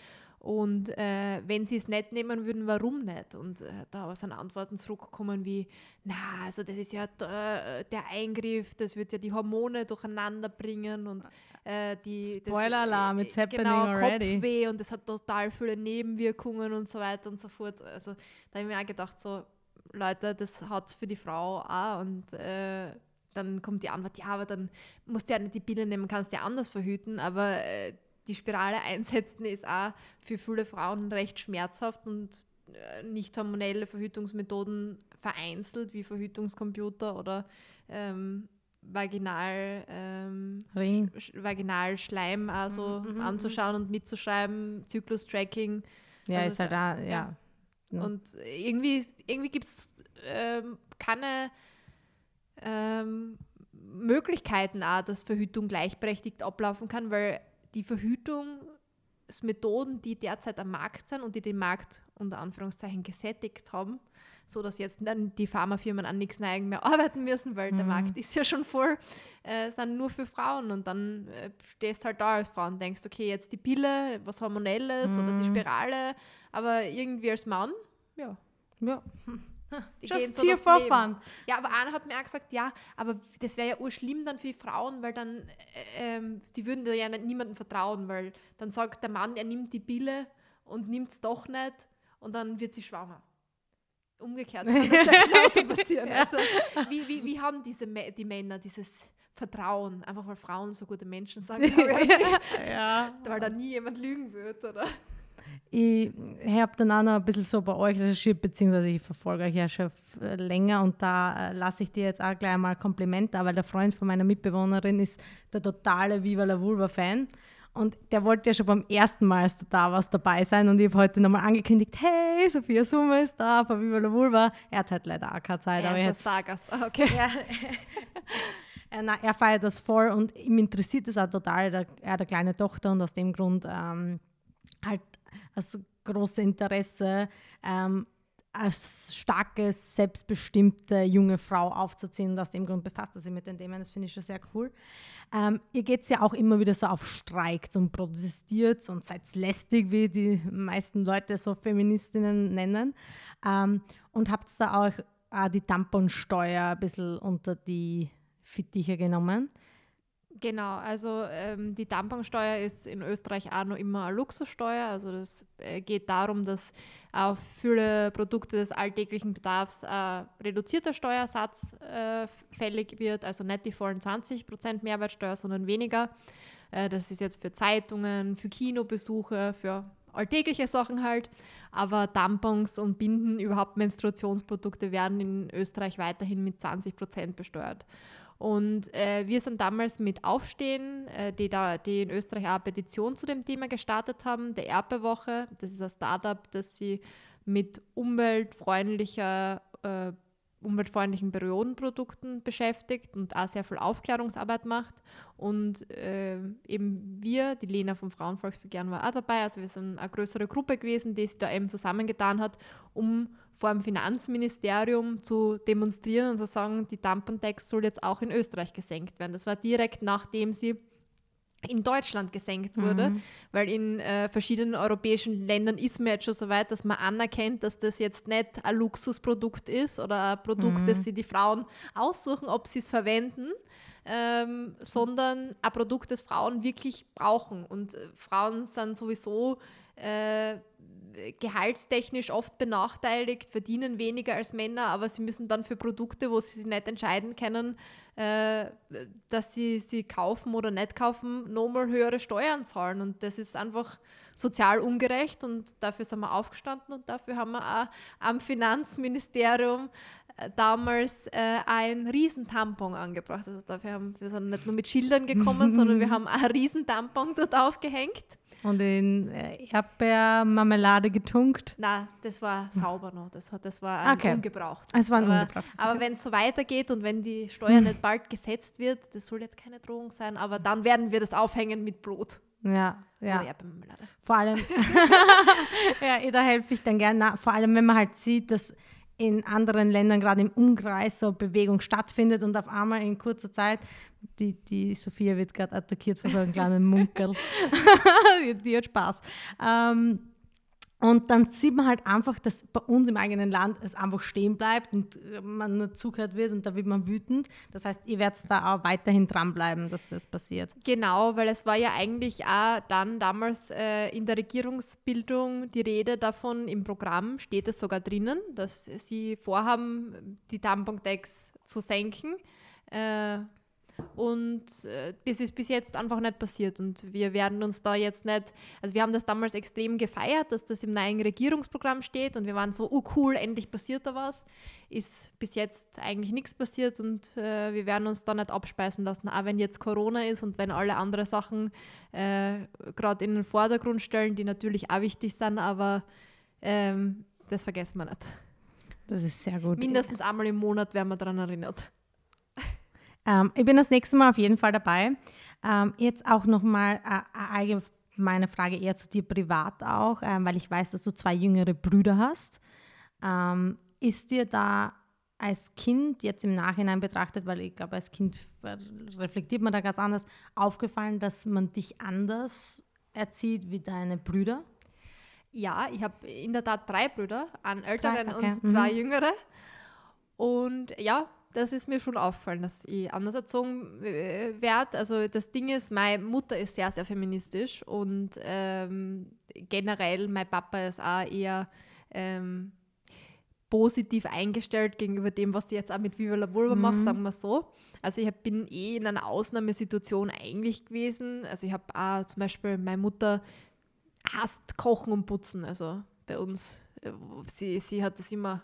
Und äh, wenn sie es nicht nehmen würden, warum nicht? Und äh, da sind Antworten zurückgekommen wie, na, also das ist ja äh, der Eingriff, das wird ja die Hormone durcheinander bringen und äh, die Spoiler-Alarm, it's happening genau, already. Kopfweh und das hat total viele Nebenwirkungen und so weiter und so fort. Also da habe ich mir auch gedacht, so Leute, das hat es für die Frau auch und äh, dann kommt die Antwort, ja, aber dann musst du ja nicht die Pille nehmen, kannst du ja anders verhüten, aber äh, die Spirale einsetzen ist auch für viele Frauen recht schmerzhaft und äh, nicht hormonelle Verhütungsmethoden vereinzelt wie Verhütungscomputer oder ähm, Vaginal, ähm, Sch Vaginalschleim also mhm, anzuschauen und mitzuschreiben, Zyklus-Tracking. Ja, also ist halt da, ja. ja. Und irgendwie, irgendwie gibt es ähm, keine ähm, Möglichkeiten auch, dass Verhütung gleichberechtigt ablaufen kann, weil die Verhütungsmethoden, die derzeit am Markt sind und die den Markt unter Anführungszeichen gesättigt haben, so dass jetzt dann die Pharmafirmen an nichts neigen mehr arbeiten müssen, weil mhm. der Markt ist ja schon voll, äh, sind nur für Frauen und dann äh, stehst halt da als Frau und denkst, okay, jetzt die Pille, was Hormonelles mhm. oder die mhm. Spirale, aber irgendwie als Mann, ja. Ja. Die Just so here for Leben. fun. Ja, aber einer hat mir auch gesagt, ja, aber das wäre ja urschlimm dann für die Frauen, weil dann, äh, ähm, die würden ja niemandem vertrauen, weil dann sagt der Mann, er nimmt die Pille und nimmt es doch nicht und dann wird sie schwanger. Umgekehrt kann das ja genauso passieren. ja. Also, wie, wie, wie haben diese, die Männer dieses Vertrauen, einfach weil Frauen so gute Menschen sind, ja. weil da nie jemand lügen wird, oder? Ich habe dann auch noch ein bisschen so bei euch recherchiert, beziehungsweise ich verfolge euch ja schon länger und da äh, lasse ich dir jetzt auch gleich mal Kompliment da, weil der Freund von meiner Mitbewohnerin ist der totale Viva la Vulva-Fan. Und der wollte ja schon beim ersten Mal, als du da warst, dabei sein. Und ich habe heute nochmal angekündigt, hey, Sophia Summe ist da von Viva la Vulva. Er hat halt leider auch keine Zeit. Er aber ist jetzt, Stargast, ah, okay. Ja, er, er feiert das voll und ihm interessiert es auch total. Er, er hat eine kleine Tochter und aus dem Grund ähm, halt das große Interesse, ähm, als starke, selbstbestimmte junge Frau aufzuziehen. Und aus dem Grund befasst er sich mit den Themen. Das finde ich schon sehr cool. Ähm, ihr geht ja auch immer wieder so auf Streik und protestiert und seid lästig, wie die meisten Leute so Feministinnen nennen. Ähm, und habt da auch äh, die Tamponsteuer ein bisschen unter die Fittiche genommen. Genau, also ähm, die Tamponsteuer ist in Österreich auch noch immer eine Luxussteuer. Also das äh, geht darum, dass auf viele Produkte des alltäglichen Bedarfs ein reduzierter Steuersatz äh, fällig wird, also nicht die vollen 20% Mehrwertsteuer, sondern weniger. Äh, das ist jetzt für Zeitungen, für Kinobesuche, für alltägliche Sachen halt. Aber Tampons und Binden, überhaupt Menstruationsprodukte werden in Österreich weiterhin mit 20% besteuert. Und äh, wir sind damals mit Aufstehen, äh, die, da, die in Österreich eine Petition zu dem Thema gestartet haben, der Erbewoche. Das ist ein Startup, das sie mit umweltfreundlicher äh, umweltfreundlichen Periodenprodukten beschäftigt und auch sehr viel Aufklärungsarbeit macht. Und äh, eben wir, die Lena vom Frauenvolksbegehren war auch dabei, also wir sind eine größere Gruppe gewesen, die sich da eben zusammengetan hat, um vor dem Finanzministerium zu demonstrieren und zu sagen, die Tampon-Tax soll jetzt auch in Österreich gesenkt werden. Das war direkt nachdem sie in Deutschland gesenkt wurde, mhm. weil in äh, verschiedenen europäischen Ländern ist man jetzt schon so weit, dass man anerkennt, dass das jetzt nicht ein Luxusprodukt ist oder ein Produkt, mhm. das sie die Frauen aussuchen, ob sie es verwenden, ähm, sondern ein Produkt, das Frauen wirklich brauchen. Und äh, Frauen sind sowieso äh, gehaltstechnisch oft benachteiligt, verdienen weniger als Männer, aber sie müssen dann für Produkte, wo sie sich nicht entscheiden können, äh, dass sie sie kaufen oder nicht kaufen, nochmal höhere Steuern zahlen. Und das ist einfach sozial ungerecht und dafür sind wir aufgestanden und dafür haben wir auch am Finanzministerium damals äh, ein Riesentampon angebracht. Also dafür haben wir sind nicht nur mit Schildern gekommen, sondern wir haben ein Riesentampon dort aufgehängt. Und in äh, Erdbeermarmelade getunkt? Nein, das war sauber noch. Das, das war ein okay. ungebraucht. Es war ein aber, ungebrauchtes. Aber wenn es so weitergeht und wenn die Steuer nicht bald gesetzt wird, das soll jetzt keine Drohung sein, aber dann werden wir das aufhängen mit Brot. Ja, ja. Vor allem, ja, da helfe ich dann gerne. Vor allem, wenn man halt sieht, dass in anderen Ländern gerade im Umkreis so Bewegung stattfindet und auf einmal in kurzer Zeit, die, die Sophia wird gerade attackiert von so einem kleinen Munkel, die, die, hat Spaß. Ähm, und dann sieht man halt einfach, dass bei uns im eigenen Land es einfach stehen bleibt und man nur zugehört wird und da wird man wütend. Das heißt, ihr werdet da auch weiterhin dranbleiben, dass das passiert. Genau, weil es war ja eigentlich auch dann damals äh, in der Regierungsbildung die Rede davon, im Programm steht es sogar drinnen, dass sie vorhaben, die Tampon-Tax zu senken. Äh, und äh, das ist bis jetzt einfach nicht passiert. Und wir werden uns da jetzt nicht, also wir haben das damals extrem gefeiert, dass das im neuen Regierungsprogramm steht und wir waren so, oh cool, endlich passiert da was. Ist bis jetzt eigentlich nichts passiert und äh, wir werden uns da nicht abspeisen lassen, auch wenn jetzt Corona ist und wenn alle andere Sachen äh, gerade in den Vordergrund stellen, die natürlich auch wichtig sind, aber ähm, das vergessen wir nicht. Das ist sehr gut. Mindestens einmal im Monat werden wir daran erinnert. Ähm, ich bin das nächste Mal auf jeden Fall dabei. Ähm, jetzt auch nochmal äh, eine allgemeine Frage eher zu dir privat auch, ähm, weil ich weiß, dass du zwei jüngere Brüder hast. Ähm, ist dir da als Kind jetzt im Nachhinein betrachtet, weil ich glaube, als Kind reflektiert man da ganz anders, aufgefallen, dass man dich anders erzieht wie deine Brüder? Ja, ich habe in der Tat drei Brüder, einen älteren okay. und zwei mhm. jüngere. Und ja, das ist mir schon aufgefallen, dass ich anders erzogen werde. Also das Ding ist, meine Mutter ist sehr, sehr feministisch und ähm, generell mein Papa ist auch eher ähm, positiv eingestellt gegenüber dem, was ich jetzt auch mit Viva la Vulva mhm. mache, sagen wir so. Also ich bin eh in einer Ausnahmesituation eigentlich gewesen. Also ich habe auch zum Beispiel, meine Mutter hasst Kochen und Putzen. Also bei uns, äh, sie, sie hat das immer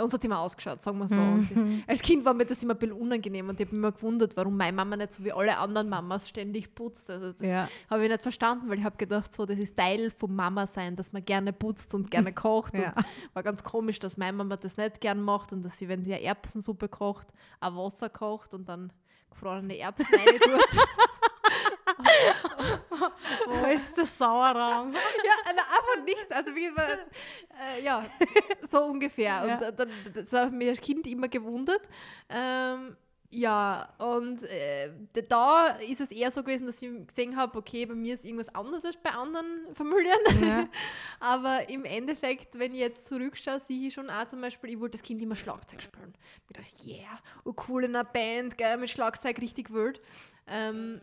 bei uns hat es immer ausgeschaut, sagen wir so. Mhm. als Kind war mir das immer ein bisschen unangenehm und ich habe mich immer gewundert, warum meine Mama nicht so wie alle anderen Mamas ständig putzt. Also das ja. habe ich nicht verstanden, weil ich habe gedacht, so, das ist Teil vom Mama sein, dass man gerne putzt und gerne kocht. ja. Und war ganz komisch, dass meine Mama das nicht gern macht und dass sie, wenn sie eine Erbsensuppe kocht, auch Wasser kocht und dann gefrorene Erbsen rein tut. Wo ist der Sauerraum? ja, einfach nichts. Also wie man, äh, ja, so ungefähr. Und ja. dann, das hat mich als Kind immer gewundert. Ähm, ja, und äh, da ist es eher so gewesen, dass ich gesehen habe, okay, bei mir ist irgendwas anders als bei anderen Familien. Ja. Aber im Endeffekt, wenn ich jetzt zurückschaue, sehe ich schon auch zum Beispiel, ich wollte das Kind immer Schlagzeug spielen. Ich dachte, yeah, oh cool in einer Band, gell, mit Schlagzeug richtig wild. Ähm,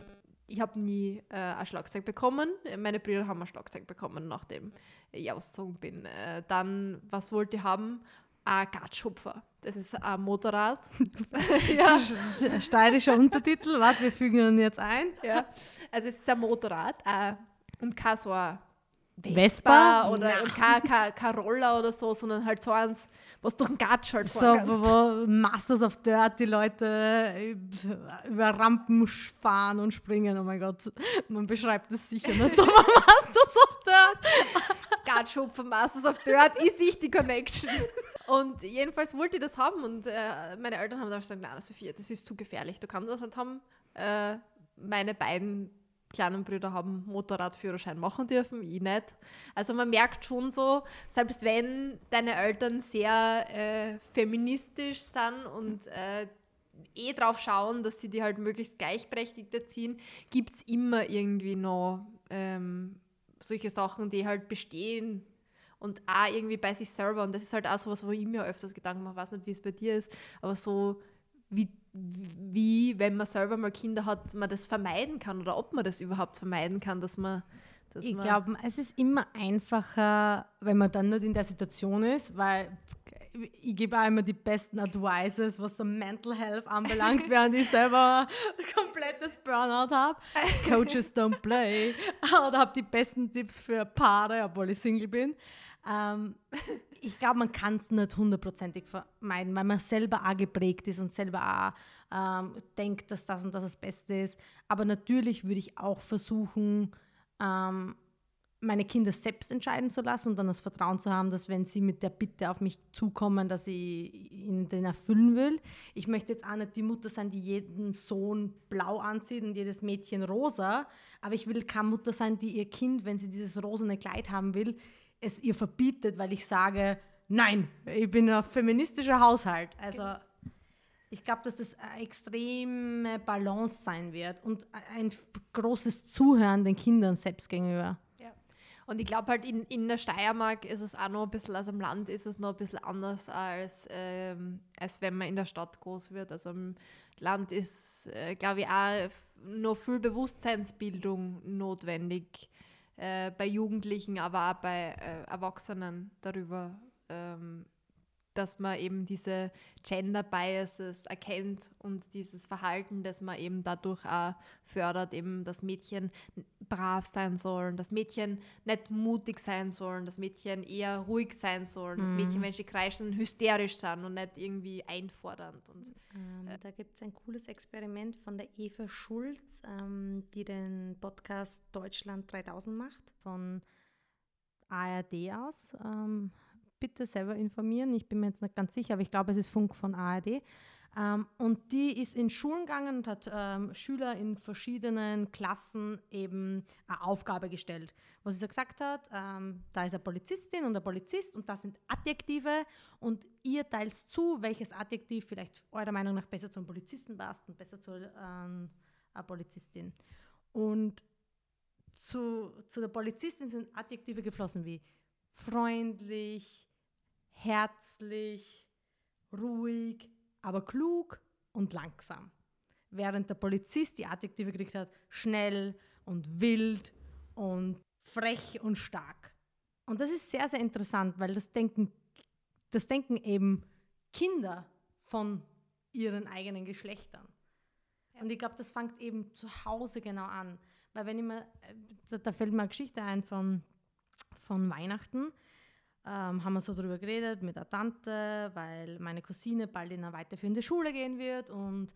ich habe nie äh, ein Schlagzeug bekommen. Meine Brüder haben ein Schlagzeug bekommen, nachdem ich ausgezogen bin. Äh, dann, was wollte ich haben? Ein Gatschhupfer. Das ist ein Motorrad. ja. Steirischer Untertitel. Warte, wir fügen ihn jetzt ein. Ja. Also es ist ein Motorrad äh, und kein so ein Vespa, oder kein, kein, kein Roller oder so, sondern halt so eins, was durch den Gatsch halt So, wo, wo Masters of Dirt die Leute über Rampen fahren und springen. Oh mein Gott, man beschreibt es sicher nicht so, Masters of Dirt. Gatschhupfen, Masters of Dirt, ist nicht die Connection. Und jedenfalls wollte ich das haben und äh, meine Eltern haben dann gesagt, nein, Sophia, das ist zu gefährlich, du kannst das nicht haben. Äh, meine beiden kleinen Brüder haben Motorradführerschein machen dürfen, ich nicht. Also man merkt schon so, selbst wenn deine Eltern sehr äh, feministisch sind und äh, eh drauf schauen, dass sie die halt möglichst gleichberechtigt erziehen, gibt es immer irgendwie noch ähm, solche Sachen, die halt bestehen und auch irgendwie bei sich selber. Und das ist halt auch so was, wo ich mir öfters Gedanken mache, weiß nicht, wie es bei dir ist, aber so wie, wie, wenn man selber mal Kinder hat, man das vermeiden kann oder ob man das überhaupt vermeiden kann, dass man. Dass ich glaube, es ist immer einfacher, wenn man dann nicht in der Situation ist, weil ich gebe auch immer die besten Advices, was so Mental Health anbelangt, während ich selber komplettes Burnout habe. Coaches don't play. Oder habe die besten Tipps für Paare, obwohl ich Single bin. Ähm, ich glaube, man kann es nicht hundertprozentig vermeiden, weil man selber auch geprägt ist und selber auch ähm, denkt, dass das und das das Beste ist. Aber natürlich würde ich auch versuchen, ähm, meine Kinder selbst entscheiden zu lassen und dann das Vertrauen zu haben, dass wenn sie mit der Bitte auf mich zukommen, dass ich ihnen den erfüllen will. Ich möchte jetzt auch nicht die Mutter sein, die jeden Sohn blau anzieht und jedes Mädchen rosa, aber ich will keine Mutter sein, die ihr Kind, wenn sie dieses rosene Kleid haben will, es ihr verbietet, weil ich sage, nein, ich bin ein feministischer Haushalt. Also ich glaube, dass das eine extreme Balance sein wird und ein großes Zuhören den Kindern selbst gegenüber. Ja. Und ich glaube halt, in, in der Steiermark ist es auch noch ein bisschen, also im Land ist es noch ein bisschen anders, als, ähm, als wenn man in der Stadt groß wird. Also im Land ist, äh, glaube ich, auch noch viel Bewusstseinsbildung notwendig äh, bei Jugendlichen, aber auch bei äh, Erwachsenen darüber, ähm, dass man eben diese Gender Biases erkennt und dieses Verhalten, das man eben dadurch auch fördert, eben dass Mädchen brav sein sollen, dass Mädchen nicht mutig sein sollen, dass Mädchen eher ruhig sein sollen, mhm. dass Mädchen, wenn sie kreischen, hysterisch sind und nicht irgendwie einfordernd. Und, ähm, äh, da gibt es ein cooles Experiment von der Eva Schulz, ähm, die den Podcast Deutschland 3000 macht, von ARD aus. Ähm, bitte selber informieren. Ich bin mir jetzt nicht ganz sicher, aber ich glaube, es ist Funk von ARD. Ähm, und die ist in Schulen gegangen und hat ähm, Schüler in verschiedenen Klassen eben eine Aufgabe gestellt. Was sie so gesagt hat, ähm, da ist eine Polizistin und ein Polizist und das sind Adjektive und ihr teilt zu, welches Adjektiv vielleicht eurer Meinung nach besser zum Polizisten passt und besser zu ähm, einer Polizistin. Und zu, zu der Polizistin sind Adjektive geflossen wie freundlich, herzlich, ruhig, aber klug und langsam. Während der Polizist die Adjektive gekriegt hat, schnell und wild und frech und stark. Und das ist sehr, sehr interessant, weil das denken, das denken eben Kinder von ihren eigenen Geschlechtern. Und ich glaube, das fängt eben zu Hause genau an. Weil wenn ich mir, äh, da, da fällt mir eine Geschichte ein von, von Weihnachten ähm, haben wir so darüber geredet mit der Tante, weil meine Cousine bald in eine weiterführende Schule gehen wird und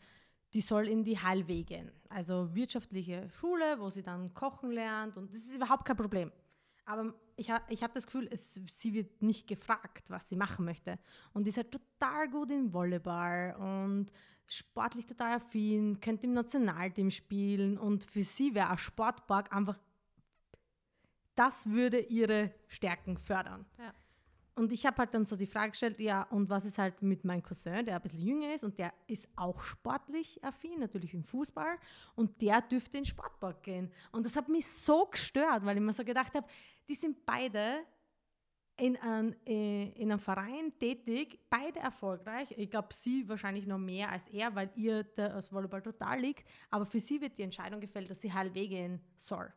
die soll in die HLW gehen. Also wirtschaftliche Schule, wo sie dann kochen lernt und das ist überhaupt kein Problem. Aber ich, ha, ich habe das Gefühl, es, sie wird nicht gefragt, was sie machen möchte. Und die ist halt total gut im Volleyball und sportlich total affin, könnte im Nationalteam spielen und für sie wäre ein Sportpark einfach das würde ihre Stärken fördern. Ja. Und ich habe halt dann so die Frage gestellt, ja, und was ist halt mit meinem Cousin, der ein bisschen jünger ist und der ist auch sportlich affin, natürlich im Fußball, und der dürfte in den Sportpark gehen. Und das hat mich so gestört, weil ich mir so gedacht habe, die sind beide in, ein, äh, in einem Verein tätig, beide erfolgreich. Ich glaube, sie wahrscheinlich noch mehr als er, weil ihr das Volleyball total liegt. Aber für sie wird die Entscheidung gefällt, dass sie halbwegs gehen soll.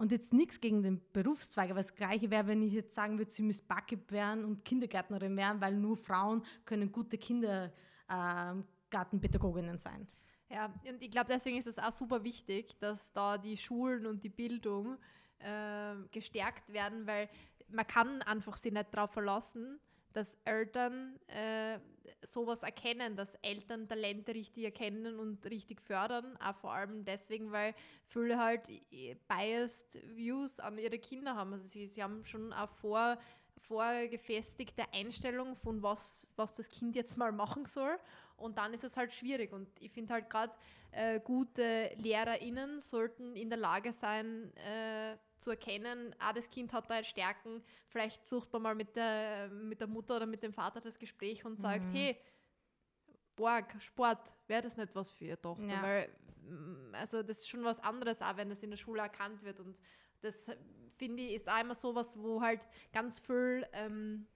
Und jetzt nichts gegen den Berufszweig, aber das Gleiche wäre, wenn ich jetzt sagen würde, sie müsste Backup werden und Kindergärtnerin werden, weil nur Frauen können gute Kindergartenpädagoginnen sein. Ja, und ich glaube, deswegen ist es auch super wichtig, dass da die Schulen und die Bildung äh, gestärkt werden, weil man kann einfach sich nicht darauf verlassen, dass Eltern äh, sowas erkennen, dass Eltern Talente richtig erkennen und richtig fördern, auch vor allem deswegen, weil viele halt äh, biased Views an ihre Kinder haben. Also sie, sie haben schon auch vor, vorgefestigte Einstellung von was, was das Kind jetzt mal machen soll und dann ist es halt schwierig und ich finde halt gerade äh, gute LehrerInnen sollten in der Lage sein, äh, zu erkennen, ah, das Kind hat da halt Stärken, vielleicht sucht man mal mit der, mit der Mutter oder mit dem Vater das Gespräch und sagt, mhm. hey, Borg, Sport, wäre das nicht was für ihre Tochter? Ja. Weil, mm, also das ist schon was anderes, auch wenn das in der Schule erkannt wird und das, finde ich, ist auch immer so was, wo halt ganz viel ähm,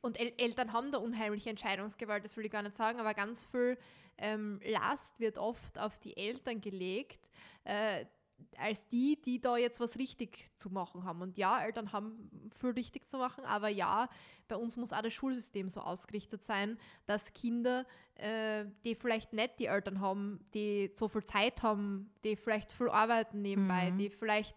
und El Eltern haben da unheimliche Entscheidungsgewalt, das will ich gar nicht sagen, aber ganz viel ähm, Last wird oft auf die Eltern gelegt, äh, als die, die da jetzt was richtig zu machen haben. Und ja, Eltern haben viel richtig zu machen, aber ja, bei uns muss auch das Schulsystem so ausgerichtet sein, dass Kinder, äh, die vielleicht nicht die Eltern haben, die so viel Zeit haben, die vielleicht viel arbeiten nebenbei, mhm. die vielleicht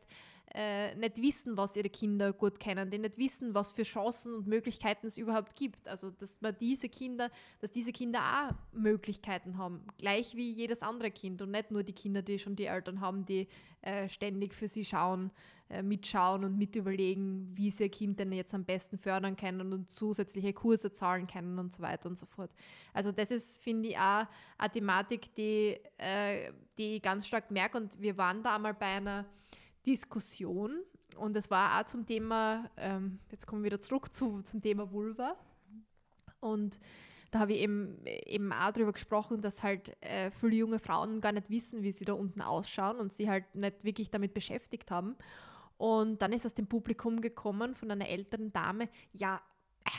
äh, nicht wissen, was ihre Kinder gut kennen, die nicht wissen, was für Chancen und Möglichkeiten es überhaupt gibt. Also dass man diese Kinder, dass diese Kinder auch Möglichkeiten haben, gleich wie jedes andere Kind und nicht nur die Kinder, die schon die Eltern haben, die äh, ständig für sie schauen, äh, mitschauen und mitüberlegen, wie sie ihr Kind denn jetzt am besten fördern können und zusätzliche Kurse zahlen können und so weiter und so fort. Also das ist, finde ich, auch eine Thematik, die, äh, die ich ganz stark merke und wir waren da einmal bei einer Diskussion. Und es war auch zum Thema, ähm, jetzt kommen wir wieder zurück zu, zum Thema Vulva. Und da habe ich eben, eben auch darüber gesprochen, dass halt äh, viele junge Frauen gar nicht wissen, wie sie da unten ausschauen und sie halt nicht wirklich damit beschäftigt haben. Und dann ist aus dem Publikum gekommen von einer älteren Dame, ja, äh,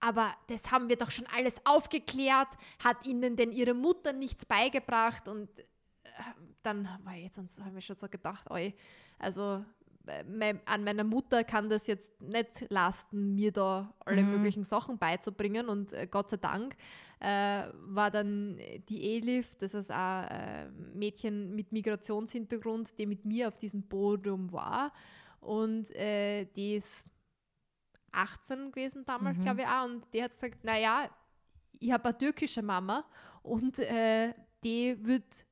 aber das haben wir doch schon alles aufgeklärt, hat ihnen denn ihre Mutter nichts beigebracht? Und dann ich jetzt, habe ich schon so gedacht, oi, also mein, an meiner Mutter kann das jetzt nicht lasten, mir da alle mhm. möglichen Sachen beizubringen. Und äh, Gott sei Dank äh, war dann die Elif, das ist ein äh, Mädchen mit Migrationshintergrund, die mit mir auf diesem Podium war. Und äh, die ist 18 gewesen damals, mhm. glaube ich auch. Und die hat gesagt, naja, ich habe eine türkische Mama und äh, die wird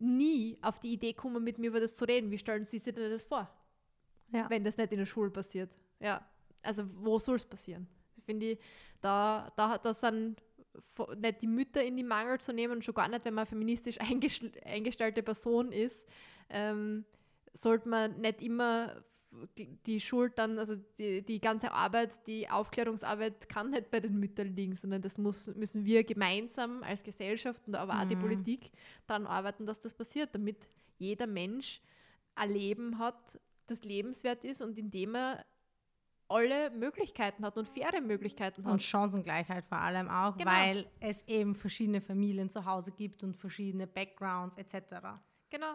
nie auf die Idee kommen, mit mir über das zu reden. Wie stellen Sie sich denn das vor? Ja. Wenn das nicht in der Schule passiert. Ja, also wo soll es passieren? Ich finde, da, da, da sind nicht die Mütter in die Mangel zu nehmen, schon gar nicht, wenn man feministisch eingestellte Person ist, ähm, sollte man nicht immer die Schuld dann, also die, die ganze Arbeit, die Aufklärungsarbeit kann nicht bei den Müttern liegen, sondern das muss, müssen wir gemeinsam als Gesellschaft und aber auch mhm. die Politik daran arbeiten, dass das passiert, damit jeder Mensch ein Leben hat, das lebenswert ist und in dem er alle Möglichkeiten hat und faire Möglichkeiten hat. Und Chancengleichheit vor allem auch, genau. weil es eben verschiedene Familien zu Hause gibt und verschiedene Backgrounds etc. Genau.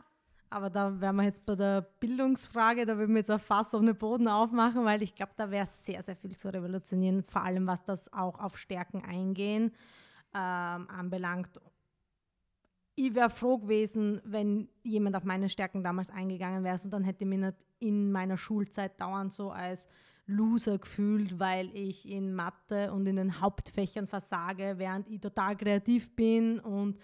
Aber da wären wir jetzt bei der Bildungsfrage, da würden wir jetzt auch fast auf den Boden aufmachen, weil ich glaube, da wäre sehr, sehr viel zu revolutionieren, vor allem was das auch auf Stärken eingehen ähm, anbelangt. Ich wäre froh gewesen, wenn jemand auf meine Stärken damals eingegangen wäre und dann hätte ich mich nicht in meiner Schulzeit dauernd so als Loser gefühlt, weil ich in Mathe und in den Hauptfächern versage, während ich total kreativ bin und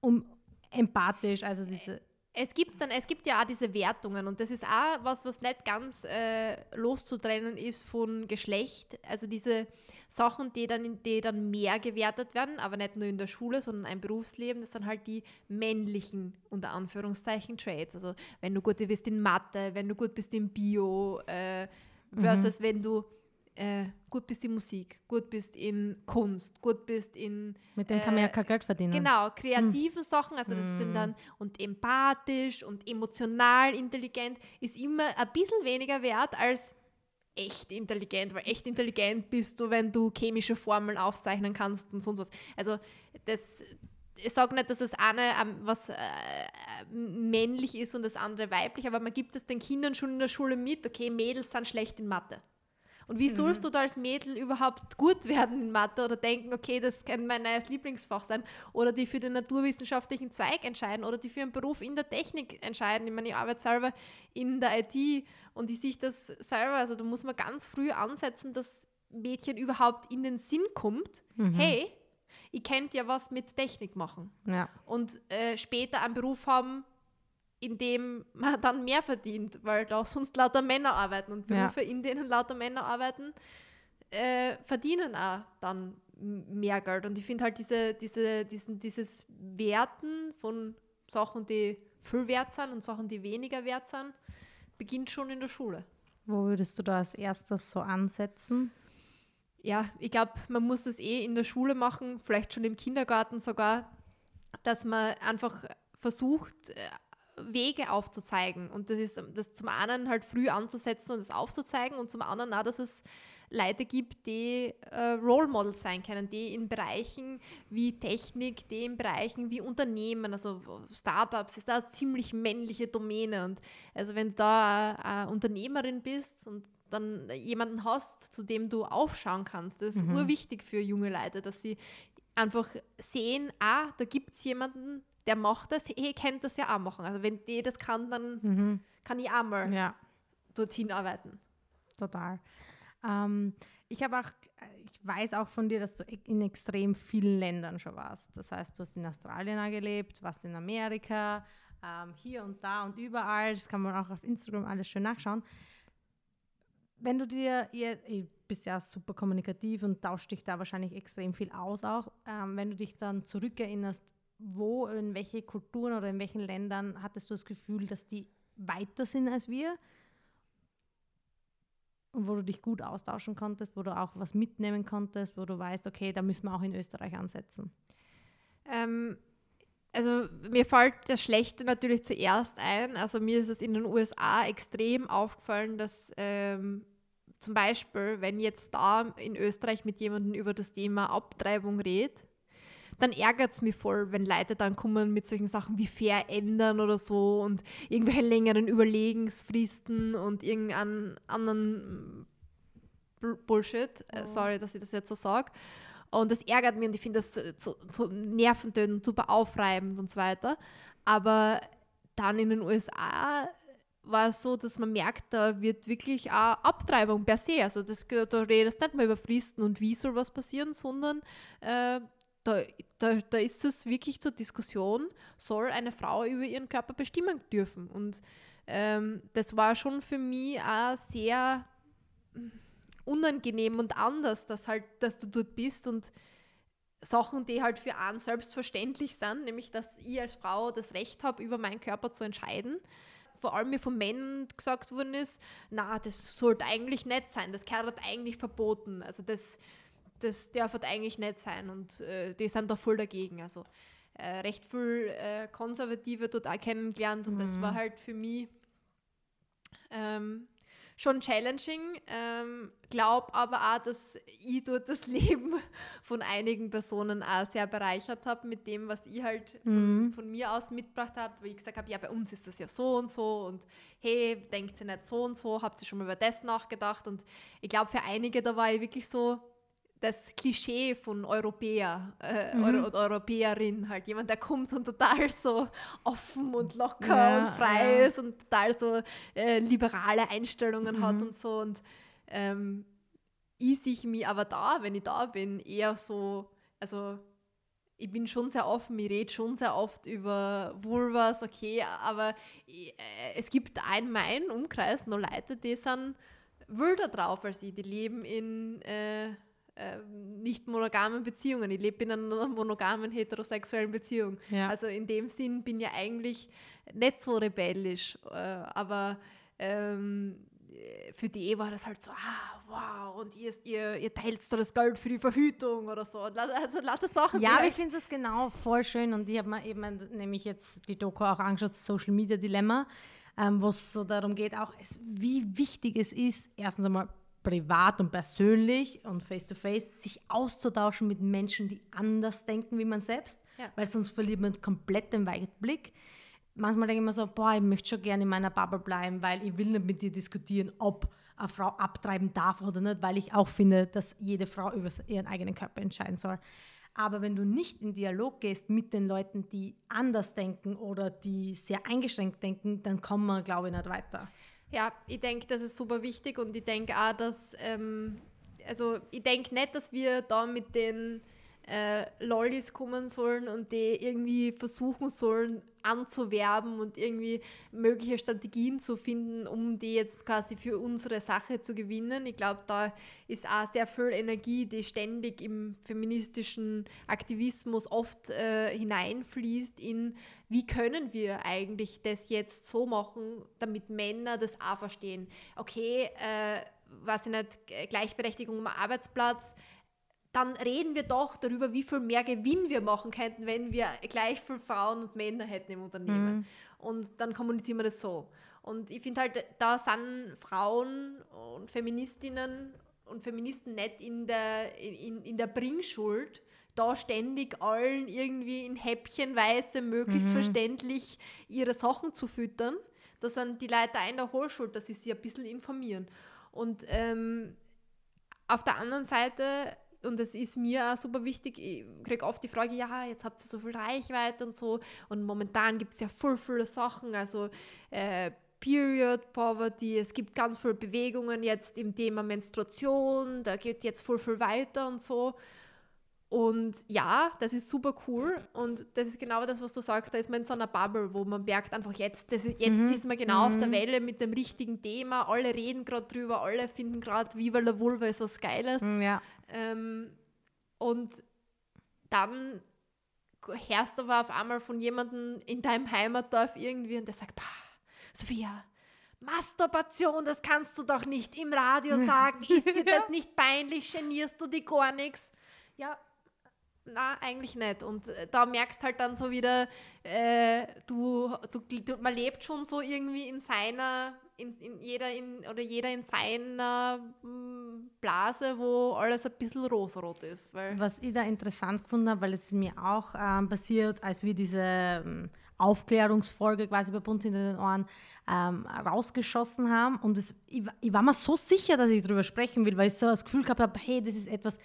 um, empathisch, also diese es gibt dann, es gibt ja auch diese Wertungen und das ist auch was, was nicht ganz äh, loszutrennen ist von Geschlecht. Also diese Sachen, die dann, die dann mehr gewertet werden, aber nicht nur in der Schule, sondern im Berufsleben, das sind halt die männlichen, unter Anführungszeichen, Trades. Also wenn du gut bist in Mathe, wenn du gut bist in Bio, äh, versus mhm. wenn du äh, gut bist in Musik, gut bist in Kunst, gut bist in. Mit dem äh, kann man ja kein Geld verdienen. Genau, kreative hm. Sachen, also das hm. sind dann und empathisch und emotional intelligent, ist immer ein bisschen weniger wert als echt intelligent, weil echt intelligent bist du, wenn du chemische Formeln aufzeichnen kannst und sonst was. Also das, ich sage nicht, dass das eine was äh, männlich ist und das andere weiblich, aber man gibt es den Kindern schon in der Schule mit, okay, Mädels sind schlecht in Mathe. Und wie sollst mhm. du da als Mädel überhaupt gut werden in Mathe oder denken, okay, das kann mein neues Lieblingsfach sein oder die für den naturwissenschaftlichen Zweig entscheiden oder die für einen Beruf in der Technik entscheiden. Ich meine, ich arbeite selber in der IT und ich sehe das selber, also da muss man ganz früh ansetzen, dass Mädchen überhaupt in den Sinn kommt, Mhm. hey, ich könnte ja was mit Technik machen Ja. und äh, später einen Beruf haben, in dem man dann mehr verdient, weil da sonst lauter Männer arbeiten und Ja. Berufe, in denen lauter Männer arbeiten, äh, verdienen auch dann mehr Geld. Und ich finde halt diese, diese, diesen, dieses Werten von Sachen, die viel wert sind und Sachen, die weniger wert sind, beginnt schon in der Schule. Wo würdest du da als erstes so ansetzen? Ja, ich glaube, man muss das eh in der Schule machen, vielleicht schon im Kindergarten sogar, dass man einfach versucht, äh, Wege aufzuzeigen. Und das ist das zum einen halt früh anzusetzen und das aufzuzeigen und zum anderen auch, dass es Leute gibt, die äh, Role Models sein können, die in Bereichen wie Technik, die in Bereichen wie Unternehmen, also Startups, ist da eine ziemlich männliche Domäne. Und also wenn du da eine Unternehmerin bist und dann jemanden hast, zu dem du aufschauen kannst, das ist Mhm. urwichtig für junge Leute, dass sie einfach sehen, ah, da gibt es jemanden, der macht das, ich könnte das ja auch machen. Also wenn die das kann, dann Mhm. kann ich auch mal Ja, dorthin arbeiten. total. Ähm, ich habe auch, ich weiß auch von dir, dass du in extrem vielen Ländern schon warst. Das heißt, du hast in Australien auch gelebt, warst in Amerika, ähm, hier und da und überall. Das kann man auch auf Instagram alles schön nachschauen. Wenn du dir, ihr, ihr bist ja super kommunikativ und tauscht dich da wahrscheinlich extrem viel aus auch, ähm, wenn du dich dann zurückerinnerst, wo, in welche Kulturen oder in welchen Ländern hattest du das Gefühl, dass die weiter sind als wir? Und wo du dich gut austauschen konntest, wo du auch was mitnehmen konntest, wo du weißt, okay, da müssen wir auch in Österreich ansetzen. Ähm, also mir fällt das Schlechte natürlich zuerst ein. Also mir ist es in den USA extrem aufgefallen, dass ähm, zum Beispiel, wenn jetzt da in Österreich mit jemandem über das Thema Abtreibung redet, dann ärgert es mich voll, wenn Leute dann kommen mit solchen Sachen wie fair ändern oder so und irgendwelche längeren Überlegensfristen und irgendeinen anderen Bull- Bullshit. Äh, sorry, dass ich das jetzt so sage. Und das ärgert mich und ich finde das so, so nerventötend, super aufreibend und so weiter. Aber dann in den USA war es so, dass man merkt, da wird wirklich auch Abtreibung per se. Also das, da redest nicht mehr über Fristen und wie soll was passieren, sondern äh, da, da, da ist es wirklich zur Diskussion, soll eine Frau über ihren Körper bestimmen dürfen. Und ähm, das war schon für mich auch sehr unangenehm und anders, dass halt, dass du dort bist und Sachen, die halt für einen selbstverständlich sind, nämlich dass ich als Frau das Recht habe, über meinen Körper zu entscheiden. Vor allem mir von Männern gesagt worden ist, na, das sollte eigentlich nicht sein, das gehört eigentlich verboten. Also das, das darf halt eigentlich nicht sein und äh, die sind da voll dagegen. Also äh, recht viel äh, Konservative dort auch kennengelernt und das war halt für mich ähm, schon challenging. Ähm, glaub aber auch, dass ich dort das Leben von einigen Personen auch sehr bereichert habe mit dem, was ich halt von, von mir aus mitgebracht habe, wo ich gesagt habe, ja, bei uns ist das ja so und so und hey, denkt ihr nicht so und so, habt ihr schon mal über das nachgedacht und ich glaube, für einige, da war ich wirklich so das Klischee von Europäer äh, Euro und Europäerin, halt jemand, der kommt und total so offen und locker Ja, und frei ja. ist und total so äh, liberale Einstellungen hat und so. Und ähm, ich sehe mich aber da, wenn ich da bin, eher so, also ich bin schon sehr offen, ich rede schon sehr oft über Vulvas, okay, aber ich, äh, es gibt in meinem Umkreis noch Leute, die sind wilder drauf als ich, die leben in äh, nicht monogamen Beziehungen. Ich lebe in einer monogamen heterosexuellen Beziehung. Ja. Also in dem Sinn bin ich eigentlich nicht so rebellisch, äh, aber ähm, für die war das halt so, ah, wow, und ihr, ihr, ihr teilt da das Geld für die Verhütung oder so. Also lauter Sachen. Ja, aber halt- ich finde das genau voll schön und ich habe mir eben nämlich jetzt die Doku auch angeschaut, Social Media Dilemma, ähm, wo es so darum geht, auch es, wie wichtig es ist, erstens einmal privat und persönlich und face-to-face sich auszutauschen mit Menschen, die anders denken wie man selbst, Ja. weil sonst verliert man komplett den Weitblick. Manchmal denke ich mir so, boah, ich möchte schon gerne in meiner Bubble bleiben, weil ich will nicht mit dir diskutieren, ob eine Frau abtreiben darf oder nicht, weil ich auch finde, dass jede Frau über ihren eigenen Körper entscheiden soll. Aber wenn du nicht in Dialog gehst mit den Leuten, die anders denken oder die sehr eingeschränkt denken, dann kommen wir, glaube ich, nicht weiter. Ja, ich denke, das ist super wichtig und ich denke auch, dass ähm, also ich denke nicht, dass wir da mit den äh, Lollis kommen sollen und die irgendwie versuchen sollen anzuwerben und irgendwie mögliche Strategien zu finden, um die jetzt quasi für unsere Sache zu gewinnen. Ich glaube, da ist auch sehr viel Energie, die ständig im feministischen Aktivismus oft äh, hineinfließt in, wie können wir eigentlich das jetzt so machen, damit Männer das auch verstehen. Okay, äh, was ich nicht, Gleichberechtigung am Arbeitsplatz, dann reden wir doch darüber, wie viel mehr Gewinn wir machen könnten, wenn wir gleich viel Frauen und Männer hätten im Unternehmen. Mhm. Und dann kommunizieren wir das so. Und ich finde halt, da sind Frauen und Feministinnen und Feministen nicht in der, in, in der Bringschuld, da ständig allen irgendwie in Häppchenweise möglichst mhm. verständlich ihre Sachen zu füttern. Da sind die Leute in der Hohlschuld, dass sie sich ein bisschen informieren. Und ähm, auf der anderen Seite und es ist mir auch super wichtig, ich kriege oft die Frage, ja, jetzt habt ihr so viel Reichweite und so und momentan gibt es ja voll viele Sachen, also äh, Period Poverty, es gibt ganz viele Bewegungen jetzt im Thema Menstruation, da geht jetzt voll viel weiter und so. Und ja, das ist super cool und das ist genau das, was du sagst, da ist man in so einer Bubble, wo man merkt einfach jetzt, das ist, jetzt mhm. ist man genau mhm. auf der mhm. Welle mit dem richtigen Thema, alle reden gerade drüber, alle finden gerade Viva la Vulva ist was Geiles. Ja. Ähm, und dann hörst du aber auf einmal von jemandem in deinem Heimatdorf irgendwie und der sagt, Sophia, Masturbation, das kannst du doch nicht im Radio sagen. Ist dir das nicht peinlich? Genierst du dich gar nichts? Ja, na, eigentlich nicht. Und äh, da merkst halt dann so wieder, äh, du, du, du, man lebt schon so irgendwie in seiner, in, in jeder in, oder jeder in seiner hm, Blase, wo alles ein bisschen rosarot ist. Weil Was ich da interessant gefunden habe, weil es mir auch ähm, passiert, als wir diese ähm, Aufklärungsfolge quasi bei Bund hinter den Ohren ähm, rausgeschossen haben. Und es, ich, ich, war mir so sicher, dass ich darüber sprechen will, weil ich so das Gefühl gehabt habe, hey, das ist etwas,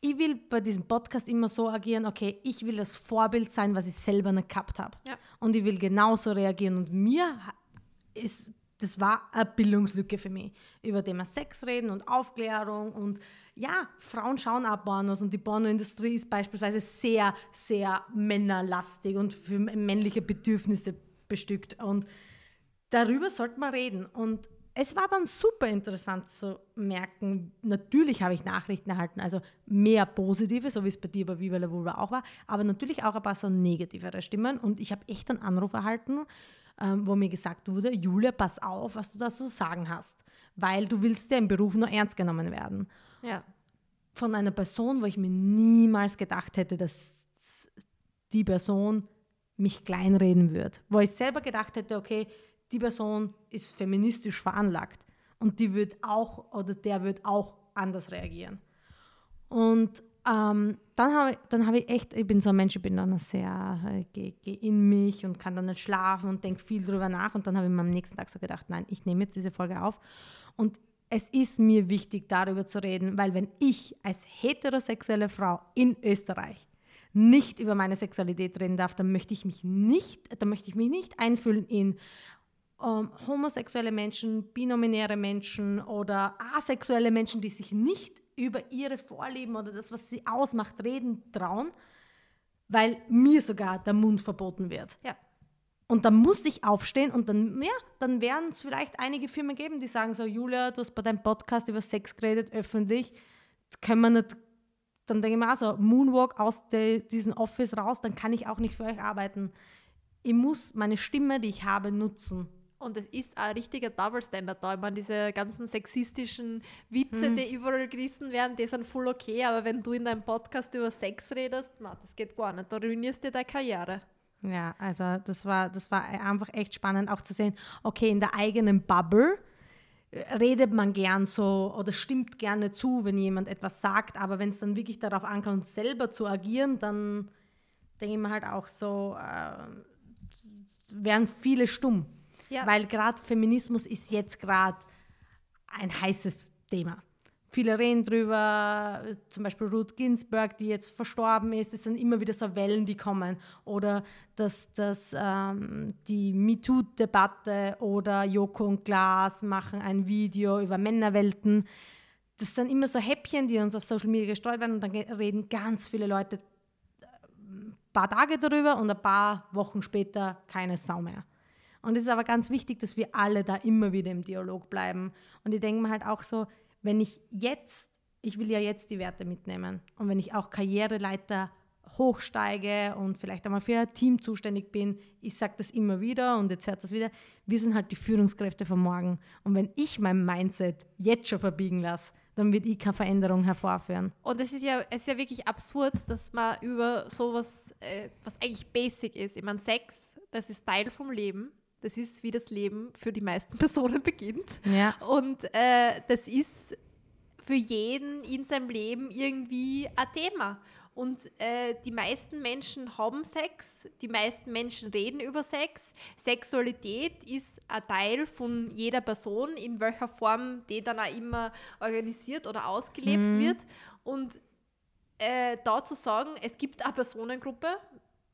ich will bei diesem Podcast immer so agieren, okay, ich will das Vorbild sein, was ich selber nicht gehabt habe. Ja. Und ich will genauso reagieren. Und mir ist, das war eine Bildungslücke für mich, über Thema Sex reden und Aufklärung und ja, Frauen schauen auch Pornos und die Pornoindustrie ist beispielsweise sehr, sehr männerlastig und für männliche Bedürfnisse bestückt. Und darüber sollte man reden. Und es war dann super interessant zu merken, natürlich habe ich Nachrichten erhalten, also mehr positive, so wie es bei dir bei Viva la Vulva auch war, aber natürlich auch ein paar so negativere Stimmen und ich habe echt einen Anruf erhalten, ähm, wo mir gesagt wurde, Julia, pass auf, was du da so sagen hast, weil du willst ja im Beruf nur ernst genommen werden. Ja. Von einer Person, wo ich mir niemals gedacht hätte, dass die Person mich kleinreden wird. Wo ich selber gedacht hätte, okay, die Person ist feministisch veranlagt und die wird auch oder der wird auch anders reagieren. Und ähm, dann habe ich, dann hab ich echt, ich bin so ein Mensch, ich bin dann sehr, äh, gehe geh in mich und kann dann nicht schlafen und denke viel drüber nach. Und dann habe ich mir am nächsten Tag so gedacht, nein, ich nehme jetzt diese Folge auf. Und es ist mir wichtig, darüber zu reden, weil wenn ich als heterosexuelle Frau in Österreich nicht über meine Sexualität reden darf, dann möchte ich mich nicht, dann möchte ich mich nicht einfühlen in ähm, homosexuelle Menschen, binominäre Menschen oder asexuelle Menschen, die sich nicht über ihre Vorlieben oder das, was sie ausmacht, reden trauen, weil mir sogar der Mund verboten wird. Ja. Und dann muss ich aufstehen und dann, ja, dann werden es vielleicht einige Firmen geben, die sagen so, Julia, du hast bei deinem Podcast über Sex geredet, öffentlich, das können wir nicht, dann denke ich mir auch so, Moonwalk aus diesem Office raus, dann kann ich auch nicht für euch arbeiten. Ich muss meine Stimme, die ich habe, nutzen. Und es ist ein richtiger Double Standard da. Ich meine, diese ganzen sexistischen Witze, mhm. die überall gerissen werden, die sind voll okay. Aber wenn du in deinem Podcast über Sex redest, na, das geht gar nicht. Da ruinierst du deine Karriere. Ja, also das war, das war einfach echt spannend auch zu sehen, okay, in der eigenen Bubble redet man gern so oder stimmt gerne zu, wenn jemand etwas sagt, aber wenn es dann wirklich darauf ankommt, selber zu agieren, dann denke ich mir halt auch so, äh, wären viele stumm. Ja. Weil gerade Feminismus ist jetzt gerade ein heißes Thema. Viele reden drüber, zum Beispiel Ruth Ginsburg, die jetzt verstorben ist. Es sind immer wieder so Wellen, die kommen. Oder dass, dass ähm, die MeToo-Debatte oder Joko und Glas machen ein Video über Männerwelten. das sind immer so Häppchen, die uns auf Social Media gestreut werden und dann reden ganz viele Leute ein äh, paar Tage darüber und ein paar Wochen später keine Sau mehr. Und es ist aber ganz wichtig, dass wir alle da immer wieder im Dialog bleiben. Und ich denke mir halt auch so, wenn ich jetzt, ich will ja jetzt die Werte mitnehmen und wenn ich auch Karriereleiter hochsteige und vielleicht einmal für ein Team zuständig bin, ich sage das immer wieder und jetzt hört das wieder, wir sind halt die Führungskräfte von morgen. Und wenn ich mein Mindset jetzt schon verbiegen lasse, dann wird ich keine Veränderung hervorführen. Und es ist ja, ist ja wirklich absurd, dass man über sowas, äh, was eigentlich basic ist, ich meine, Sex, das ist Teil vom Leben. Das ist, wie das Leben für die meisten Personen beginnt. Ja. Und äh, das ist für jeden in seinem Leben irgendwie ein Thema. Und äh, die meisten Menschen haben Sex, die meisten Menschen reden über Sex. Sexualität ist ein Teil von jeder Person, in welcher Form die dann auch immer organisiert oder ausgelebt mhm. wird. Und äh, da zu sagen, es gibt eine Personengruppe,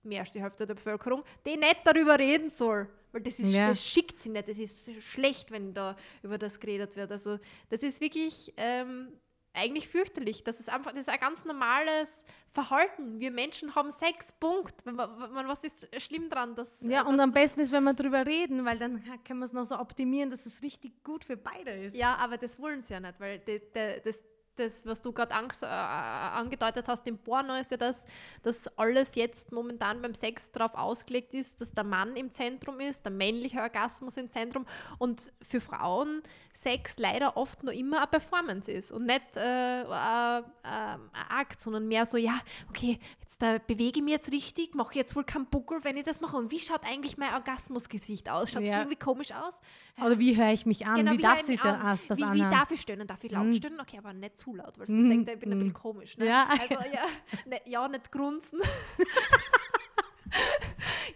mehr als die Hälfte der Bevölkerung, die nicht darüber reden soll. Weil das, ist, ja. das schickt sie nicht, das ist schlecht, wenn da über das geredet wird. Also das ist wirklich ähm, eigentlich fürchterlich. Das ist einfach das ist ein ganz normales Verhalten. Wir Menschen haben Sex, Punkt. Was ist schlimm dran? Dass, ja, und am besten ist, wenn wir darüber reden, weil dann können wir es noch so optimieren, dass es richtig gut für beide ist. Ja, aber das wollen sie ja nicht, weil die, das, das, was du gerade äh, angedeutet hast im Porno, ist ja das, dass alles jetzt momentan beim Sex darauf ausgelegt ist, dass der Mann im Zentrum ist, der männliche Orgasmus im Zentrum und für Frauen Sex leider oft noch immer eine Performance ist und nicht äh, äh, äh, ein Akt, sondern mehr so, ja, okay, da bewege ich mich jetzt richtig, mache jetzt wohl keinen Buckel, wenn ich das mache. Und wie schaut eigentlich mein Orgasmusgesicht aus? Schaut es ja. irgendwie komisch aus? Oder wie höre ich mich an? Genau, wie, wie darf ich an? das wie, wie darf ich stöhnen? Darf ich laut mhm. stöhnen? Okay, aber nicht zu laut, weil sonst mhm. denkt ich bin ein bisschen mhm. komisch. Ne? Ja. Also, ja, ne, ja, nicht grunzen.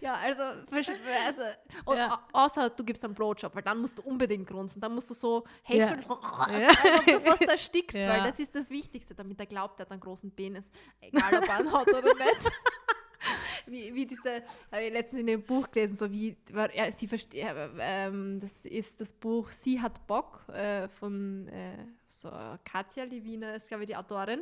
ja, also, also ja. außer du gibst einen Blowjob, weil dann musst du unbedingt grunzen. Dann musst du so helfen, ja. als ob du fast erstickst, ja. weil das ist das Wichtigste, damit er glaubt, er hat einen großen Penis. Egal, ob er einen hat oder nicht. Wie, wie diese, habe ich letztens in dem Buch gelesen, so wie, ja, sie versteht, ähm, das ist das Buch Sie hat Bock äh, von äh, so Katja Lewiner ist, glaube ich, die Autorin.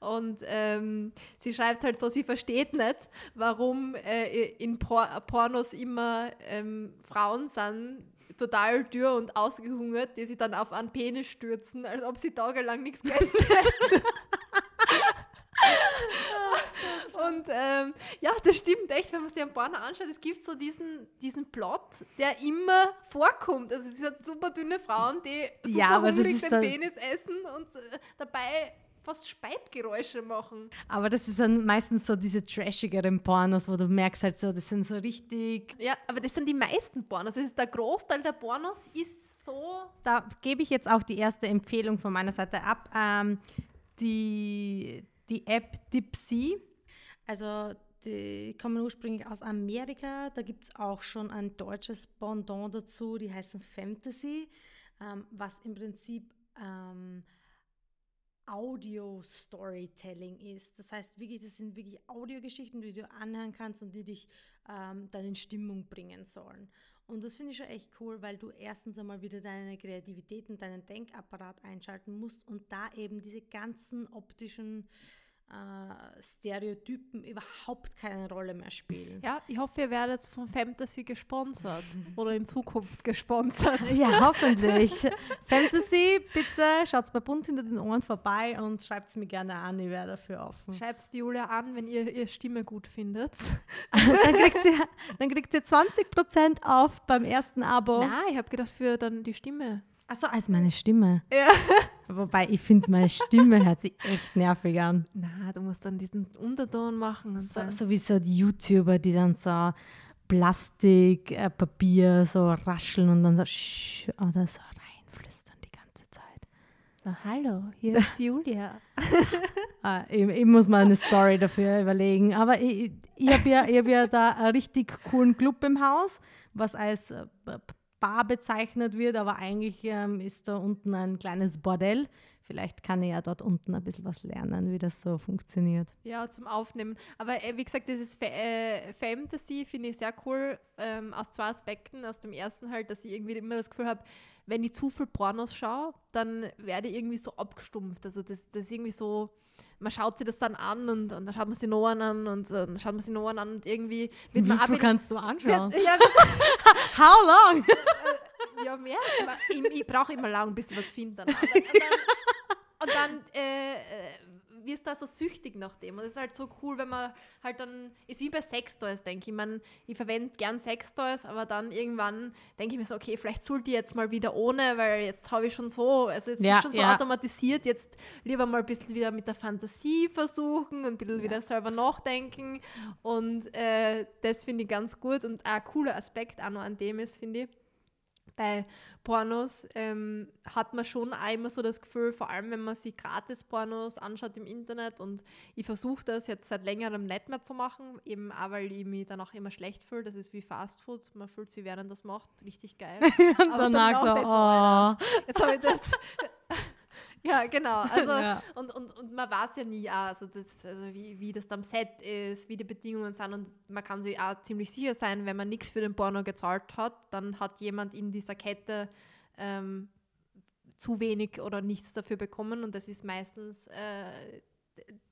Und ähm, sie schreibt halt so, sie versteht nicht, warum äh, in Por Pornos immer ähm, Frauen sind, total dürr und ausgehungert, die sich dann auf einen Penis stürzen, als ob sie tagelang nichts gegessen hätten. Und ähm, ja, das stimmt echt, wenn man sich ein Porno anschaut. Es gibt so diesen, diesen Plot, der immer vorkommt. Also es sind super dünne Frauen, die super ja, hungrig den Penis essen und äh, dabei fast Speibgeräusche machen. Aber das ist dann meistens so diese trashigeren Pornos, wo du merkst halt so, das sind so richtig... Ja, aber das sind die meisten Pornos. Das ist der Großteil der Pornos ist so... Da gebe ich jetzt auch die erste Empfehlung von meiner Seite ab. Ähm, die, die App Dipsy also die kommen ursprünglich aus Amerika. Da gibt es auch schon ein deutsches Pendant dazu, die heißen Fantasy, ähm, was im Prinzip ähm, Audio-Storytelling ist. Das heißt wirklich, das sind wirklich Audiogeschichten, die du anhören kannst und die dich ähm, dann in Stimmung bringen sollen. Und das finde ich schon echt cool, weil du erstens einmal wieder deine Kreativität und deinen Denkapparat einschalten musst und da eben diese ganzen optischen äh, Stereotypen überhaupt keine Rolle mehr spielen. Ja, ich hoffe, ihr werdet von Fantasy gesponsert oder in Zukunft gesponsert. Ja, hoffentlich. Fantasy, bitte schaut bei Bund hinter den Ohren vorbei und schreibt es mir gerne an, ich wäre dafür offen. Schreibt Julia an, wenn ihr ihre Stimme gut findet. dann, kriegt sie, dann kriegt sie 20% auf beim ersten Abo. Nein, ich habe gedacht, für dann die Stimme. Achso, als meine Stimme. Ja. Wobei ich finde, meine Stimme hört sich echt nervig an. Na, du musst dann diesen Unterton machen. So, so wie so die YouTuber, die dann so Plastik, äh, Papier so rascheln und dann so sch oder so reinflüstern die ganze Zeit. So, hallo, hier ist Julia. ah, ich, ich, muss mal eine Story dafür überlegen. Aber ich, ich habe ja, hab ja da einen richtig coolen Club im Haus, was als äh, Bar bezeichnet wird, aber eigentlich ähm, ist da unten ein kleines Bordell. Vielleicht kann ich ja dort unten ein bisschen was lernen, wie das so funktioniert. Ja, zum Aufnehmen. Aber äh, wie gesagt, dieses Fa äh, Fantasy finde ich sehr cool ähm, aus zwei Aspekten. Aus dem ersten halt, dass ich irgendwie immer das Gefühl habe, wenn ich zu viel Pornos schaue, dann werde ich irgendwie so abgestumpft. Also das, das ist irgendwie so, man schaut sich das dann an und, und dann schaut man sich noch an und dann schaut man sich noch an und irgendwie wird Wie man viel kannst du anschauen? Wird, ja, How long? ja, mehr. Ich, ich brauche immer lang, bis ich was finde. Und dann, und dann, und dann äh, wirst da so süchtig nach dem. Und das ist halt so cool, wenn man halt dann, ist wie bei Sextoys, denke ich. Man, ich verwende gern Sextoys, aber dann irgendwann denke ich mir so, okay, vielleicht sollte ich jetzt mal wieder ohne, weil jetzt habe ich schon so, also jetzt ja, ist schon so ja. automatisiert, jetzt lieber mal ein bisschen wieder mit der Fantasie versuchen und ein bisschen ja. wieder selber nachdenken. Und äh, das finde ich ganz gut und ein cooler Aspekt auch noch an dem ist, finde ich, bei Pornos ähm, hat man schon auch immer so das Gefühl, vor allem wenn man sich Gratis-Pornos anschaut im Internet und ich versuche das jetzt seit längerem nicht mehr zu machen, eben auch weil ich mich danach immer schlecht fühle. Das ist wie Fastfood, man fühlt sich während das macht richtig geil. und danach so, oh. Jetzt habe ich das ja, genau. Also, ja. Und, und, und man weiß ja nie, also, das, also wie, wie das am Set ist, wie die Bedingungen sind. Und man kann sich auch ziemlich sicher sein, wenn man nichts für den Porno gezahlt hat, dann hat jemand in dieser Kette ähm, zu wenig oder nichts dafür bekommen. Und das ist meistens, äh,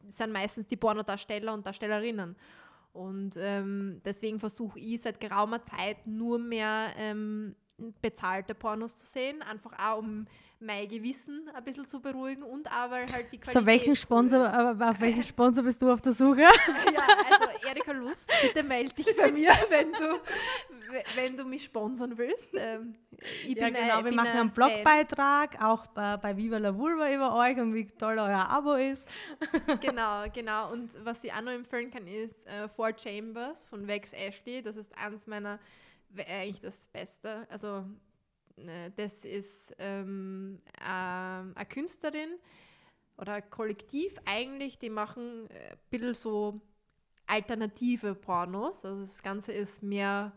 sind meistens die Pornodarsteller und Darstellerinnen. Und ähm, deswegen versuche ich seit geraumer Zeit nur mehr ähm, bezahlte Pornos zu sehen, einfach auch um mein Gewissen ein bisschen zu beruhigen und weil halt die Qualität... So, welchen Sponsor, aber auf welchen Sponsor bist du auf der Suche? ja, also Erika Lust, bitte melde dich bei mir, wenn du, wenn du mich sponsern willst. Ähm, ich ja, bin genau, ein, wir machen einen Blogbeitrag, auch bei, bei Viva la Vulva über euch und wie toll euer Abo ist. genau, genau. Und was ich auch noch empfehlen kann, ist uh, Four Chambers von Vex Ashley. Das ist eins meiner, eigentlich das Beste. Also äh, das ist ähm, äh, eine Künstlerin oder ein Kollektiv eigentlich, die machen ein bisschen so alternative Pornos. Also das Ganze ist mehr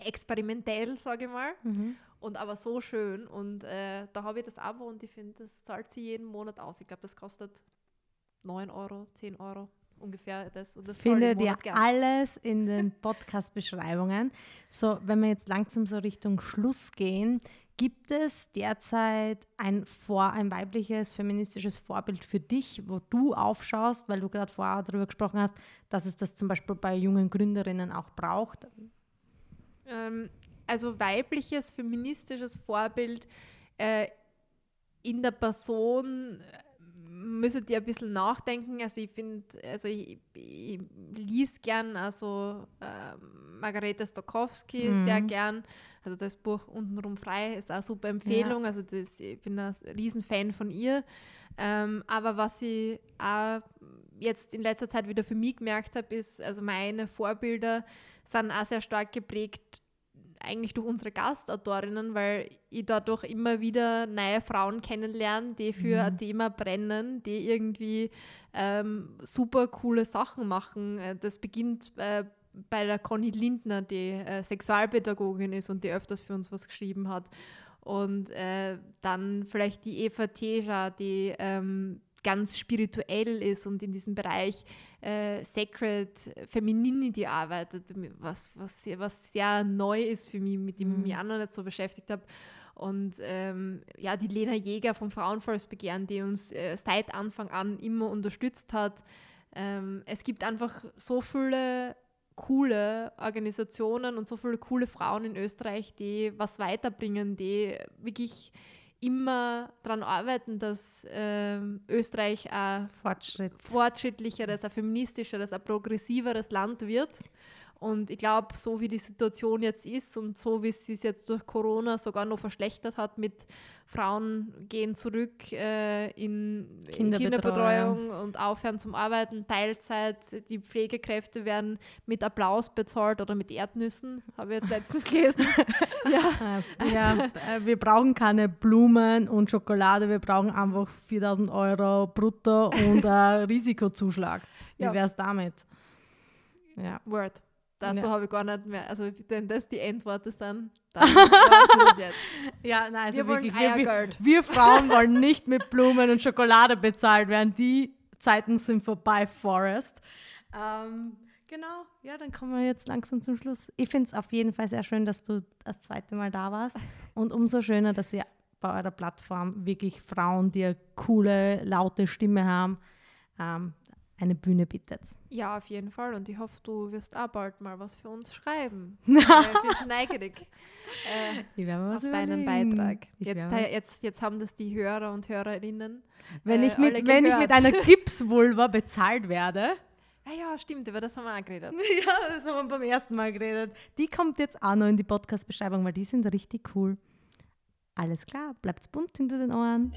experimentell, sage ich mal. Mhm. Und aber so schön. Und äh, da habe ich das Abo und ich finde, das zahlt sie jeden Monat aus. Ich glaube, das kostet 9 Euro, 10 Euro ungefähr das. Und das Findet ihr alles in den Podcast-Beschreibungen. So, wenn wir jetzt langsam so Richtung Schluss gehen, gibt es derzeit ein, Vor-, ein weibliches feministisches Vorbild für dich, wo du aufschaust, weil du gerade vorher darüber gesprochen hast, dass es das zum Beispiel bei jungen Gründerinnen auch braucht? Ähm, also weibliches feministisches Vorbild äh, in der Person müsstet ihr ein bisschen nachdenken. Also ich finde, also ich, ich lese gern also äh, Margarete Stokowski mhm. sehr gern. Also das Buch Untenrum frei ist eine super Empfehlung. Ja. Also das, ich bin ein Riesenfan von ihr. Ähm, aber was ich auch jetzt in letzter Zeit wieder für mich gemerkt habe, ist, also meine Vorbilder sind auch sehr stark geprägt eigentlich durch unsere Gastautorinnen, weil ich dadurch immer wieder neue Frauen kennenlerne, die für mhm. ein Thema brennen, die irgendwie ähm, super coole Sachen machen. Äh, das beginnt äh, bei der Conny Lindner, die äh, Sexualpädagogin ist und die öfters für uns was geschrieben hat. Und äh, dann vielleicht die Eva Teja, die ähm, ganz spirituell ist und in diesem Bereich äh, Sacred Femininity arbeitet, was, was, was sehr neu ist für mich, mit dem mhm. ich mich auch noch nicht so beschäftigt habe. Und ähm, ja, die Lena Jäger vom Frauenvolksbegehren, die uns äh, seit Anfang an immer unterstützt hat. Ähm, es gibt einfach so viele coole Organisationen und so viele coole Frauen in Österreich, die was weiterbringen, die wirklich immer daran arbeiten, dass ähm, Österreich ein Fortschritt. fortschrittlicheres, ein feministischeres, ein progressiveres Land wird. Und ich glaube, so wie die Situation jetzt ist und so wie es sich jetzt durch Corona sogar noch verschlechtert hat mit Frauen gehen zurück äh, in Kinderbetreuung. Kinderbetreuung. und aufhören zum Arbeiten, Teilzeit, die Pflegekräfte werden mit Applaus bezahlt oder mit Erdnüssen, habe ich letztens gelesen. ja, also, ja äh, wir brauchen keine Blumen und Schokolade, wir brauchen einfach 4000 Euro brutto und einen Risikozuschlag. Wie ja. wäre es damit? Ja. Word. Dazu ja. habe ich gar nicht mehr. Also, wenn das die Endworte sind, dann jetzt. Ja, nein, also wir wirklich. Wir, wir, Frauen wollen nicht mit Blumen und Schokolade bezahlt werden. Die Zeiten sind vorbei, Forest. Ähm, Genau, ja, dann kommen wir jetzt langsam zum Schluss. Ich finde es auf jeden Fall sehr schön, dass du das zweite Mal da warst. Und umso schöner, dass ihr bei eurer Plattform wirklich Frauen, die eine coole, laute Stimme haben, ähm, eine Bühne bietet. Ja, auf jeden Fall. Und ich hoffe, du wirst auch bald mal was für uns schreiben. ich bin schon neugierig äh, auf deinen Beitrag. Jetzt, jetzt, jetzt haben das die Hörer und Hörerinnen. Wenn, äh, ich, mit, wenn ich mit einer Gipsvulva bezahlt werde. Ja, ja, stimmt, über das haben wir auch geredet. ja, das haben wir beim ersten Mal geredet. Die kommt jetzt auch noch in die Podcast-Beschreibung, weil die sind richtig cool. Alles klar, bleibt's bunt hinter den Ohren.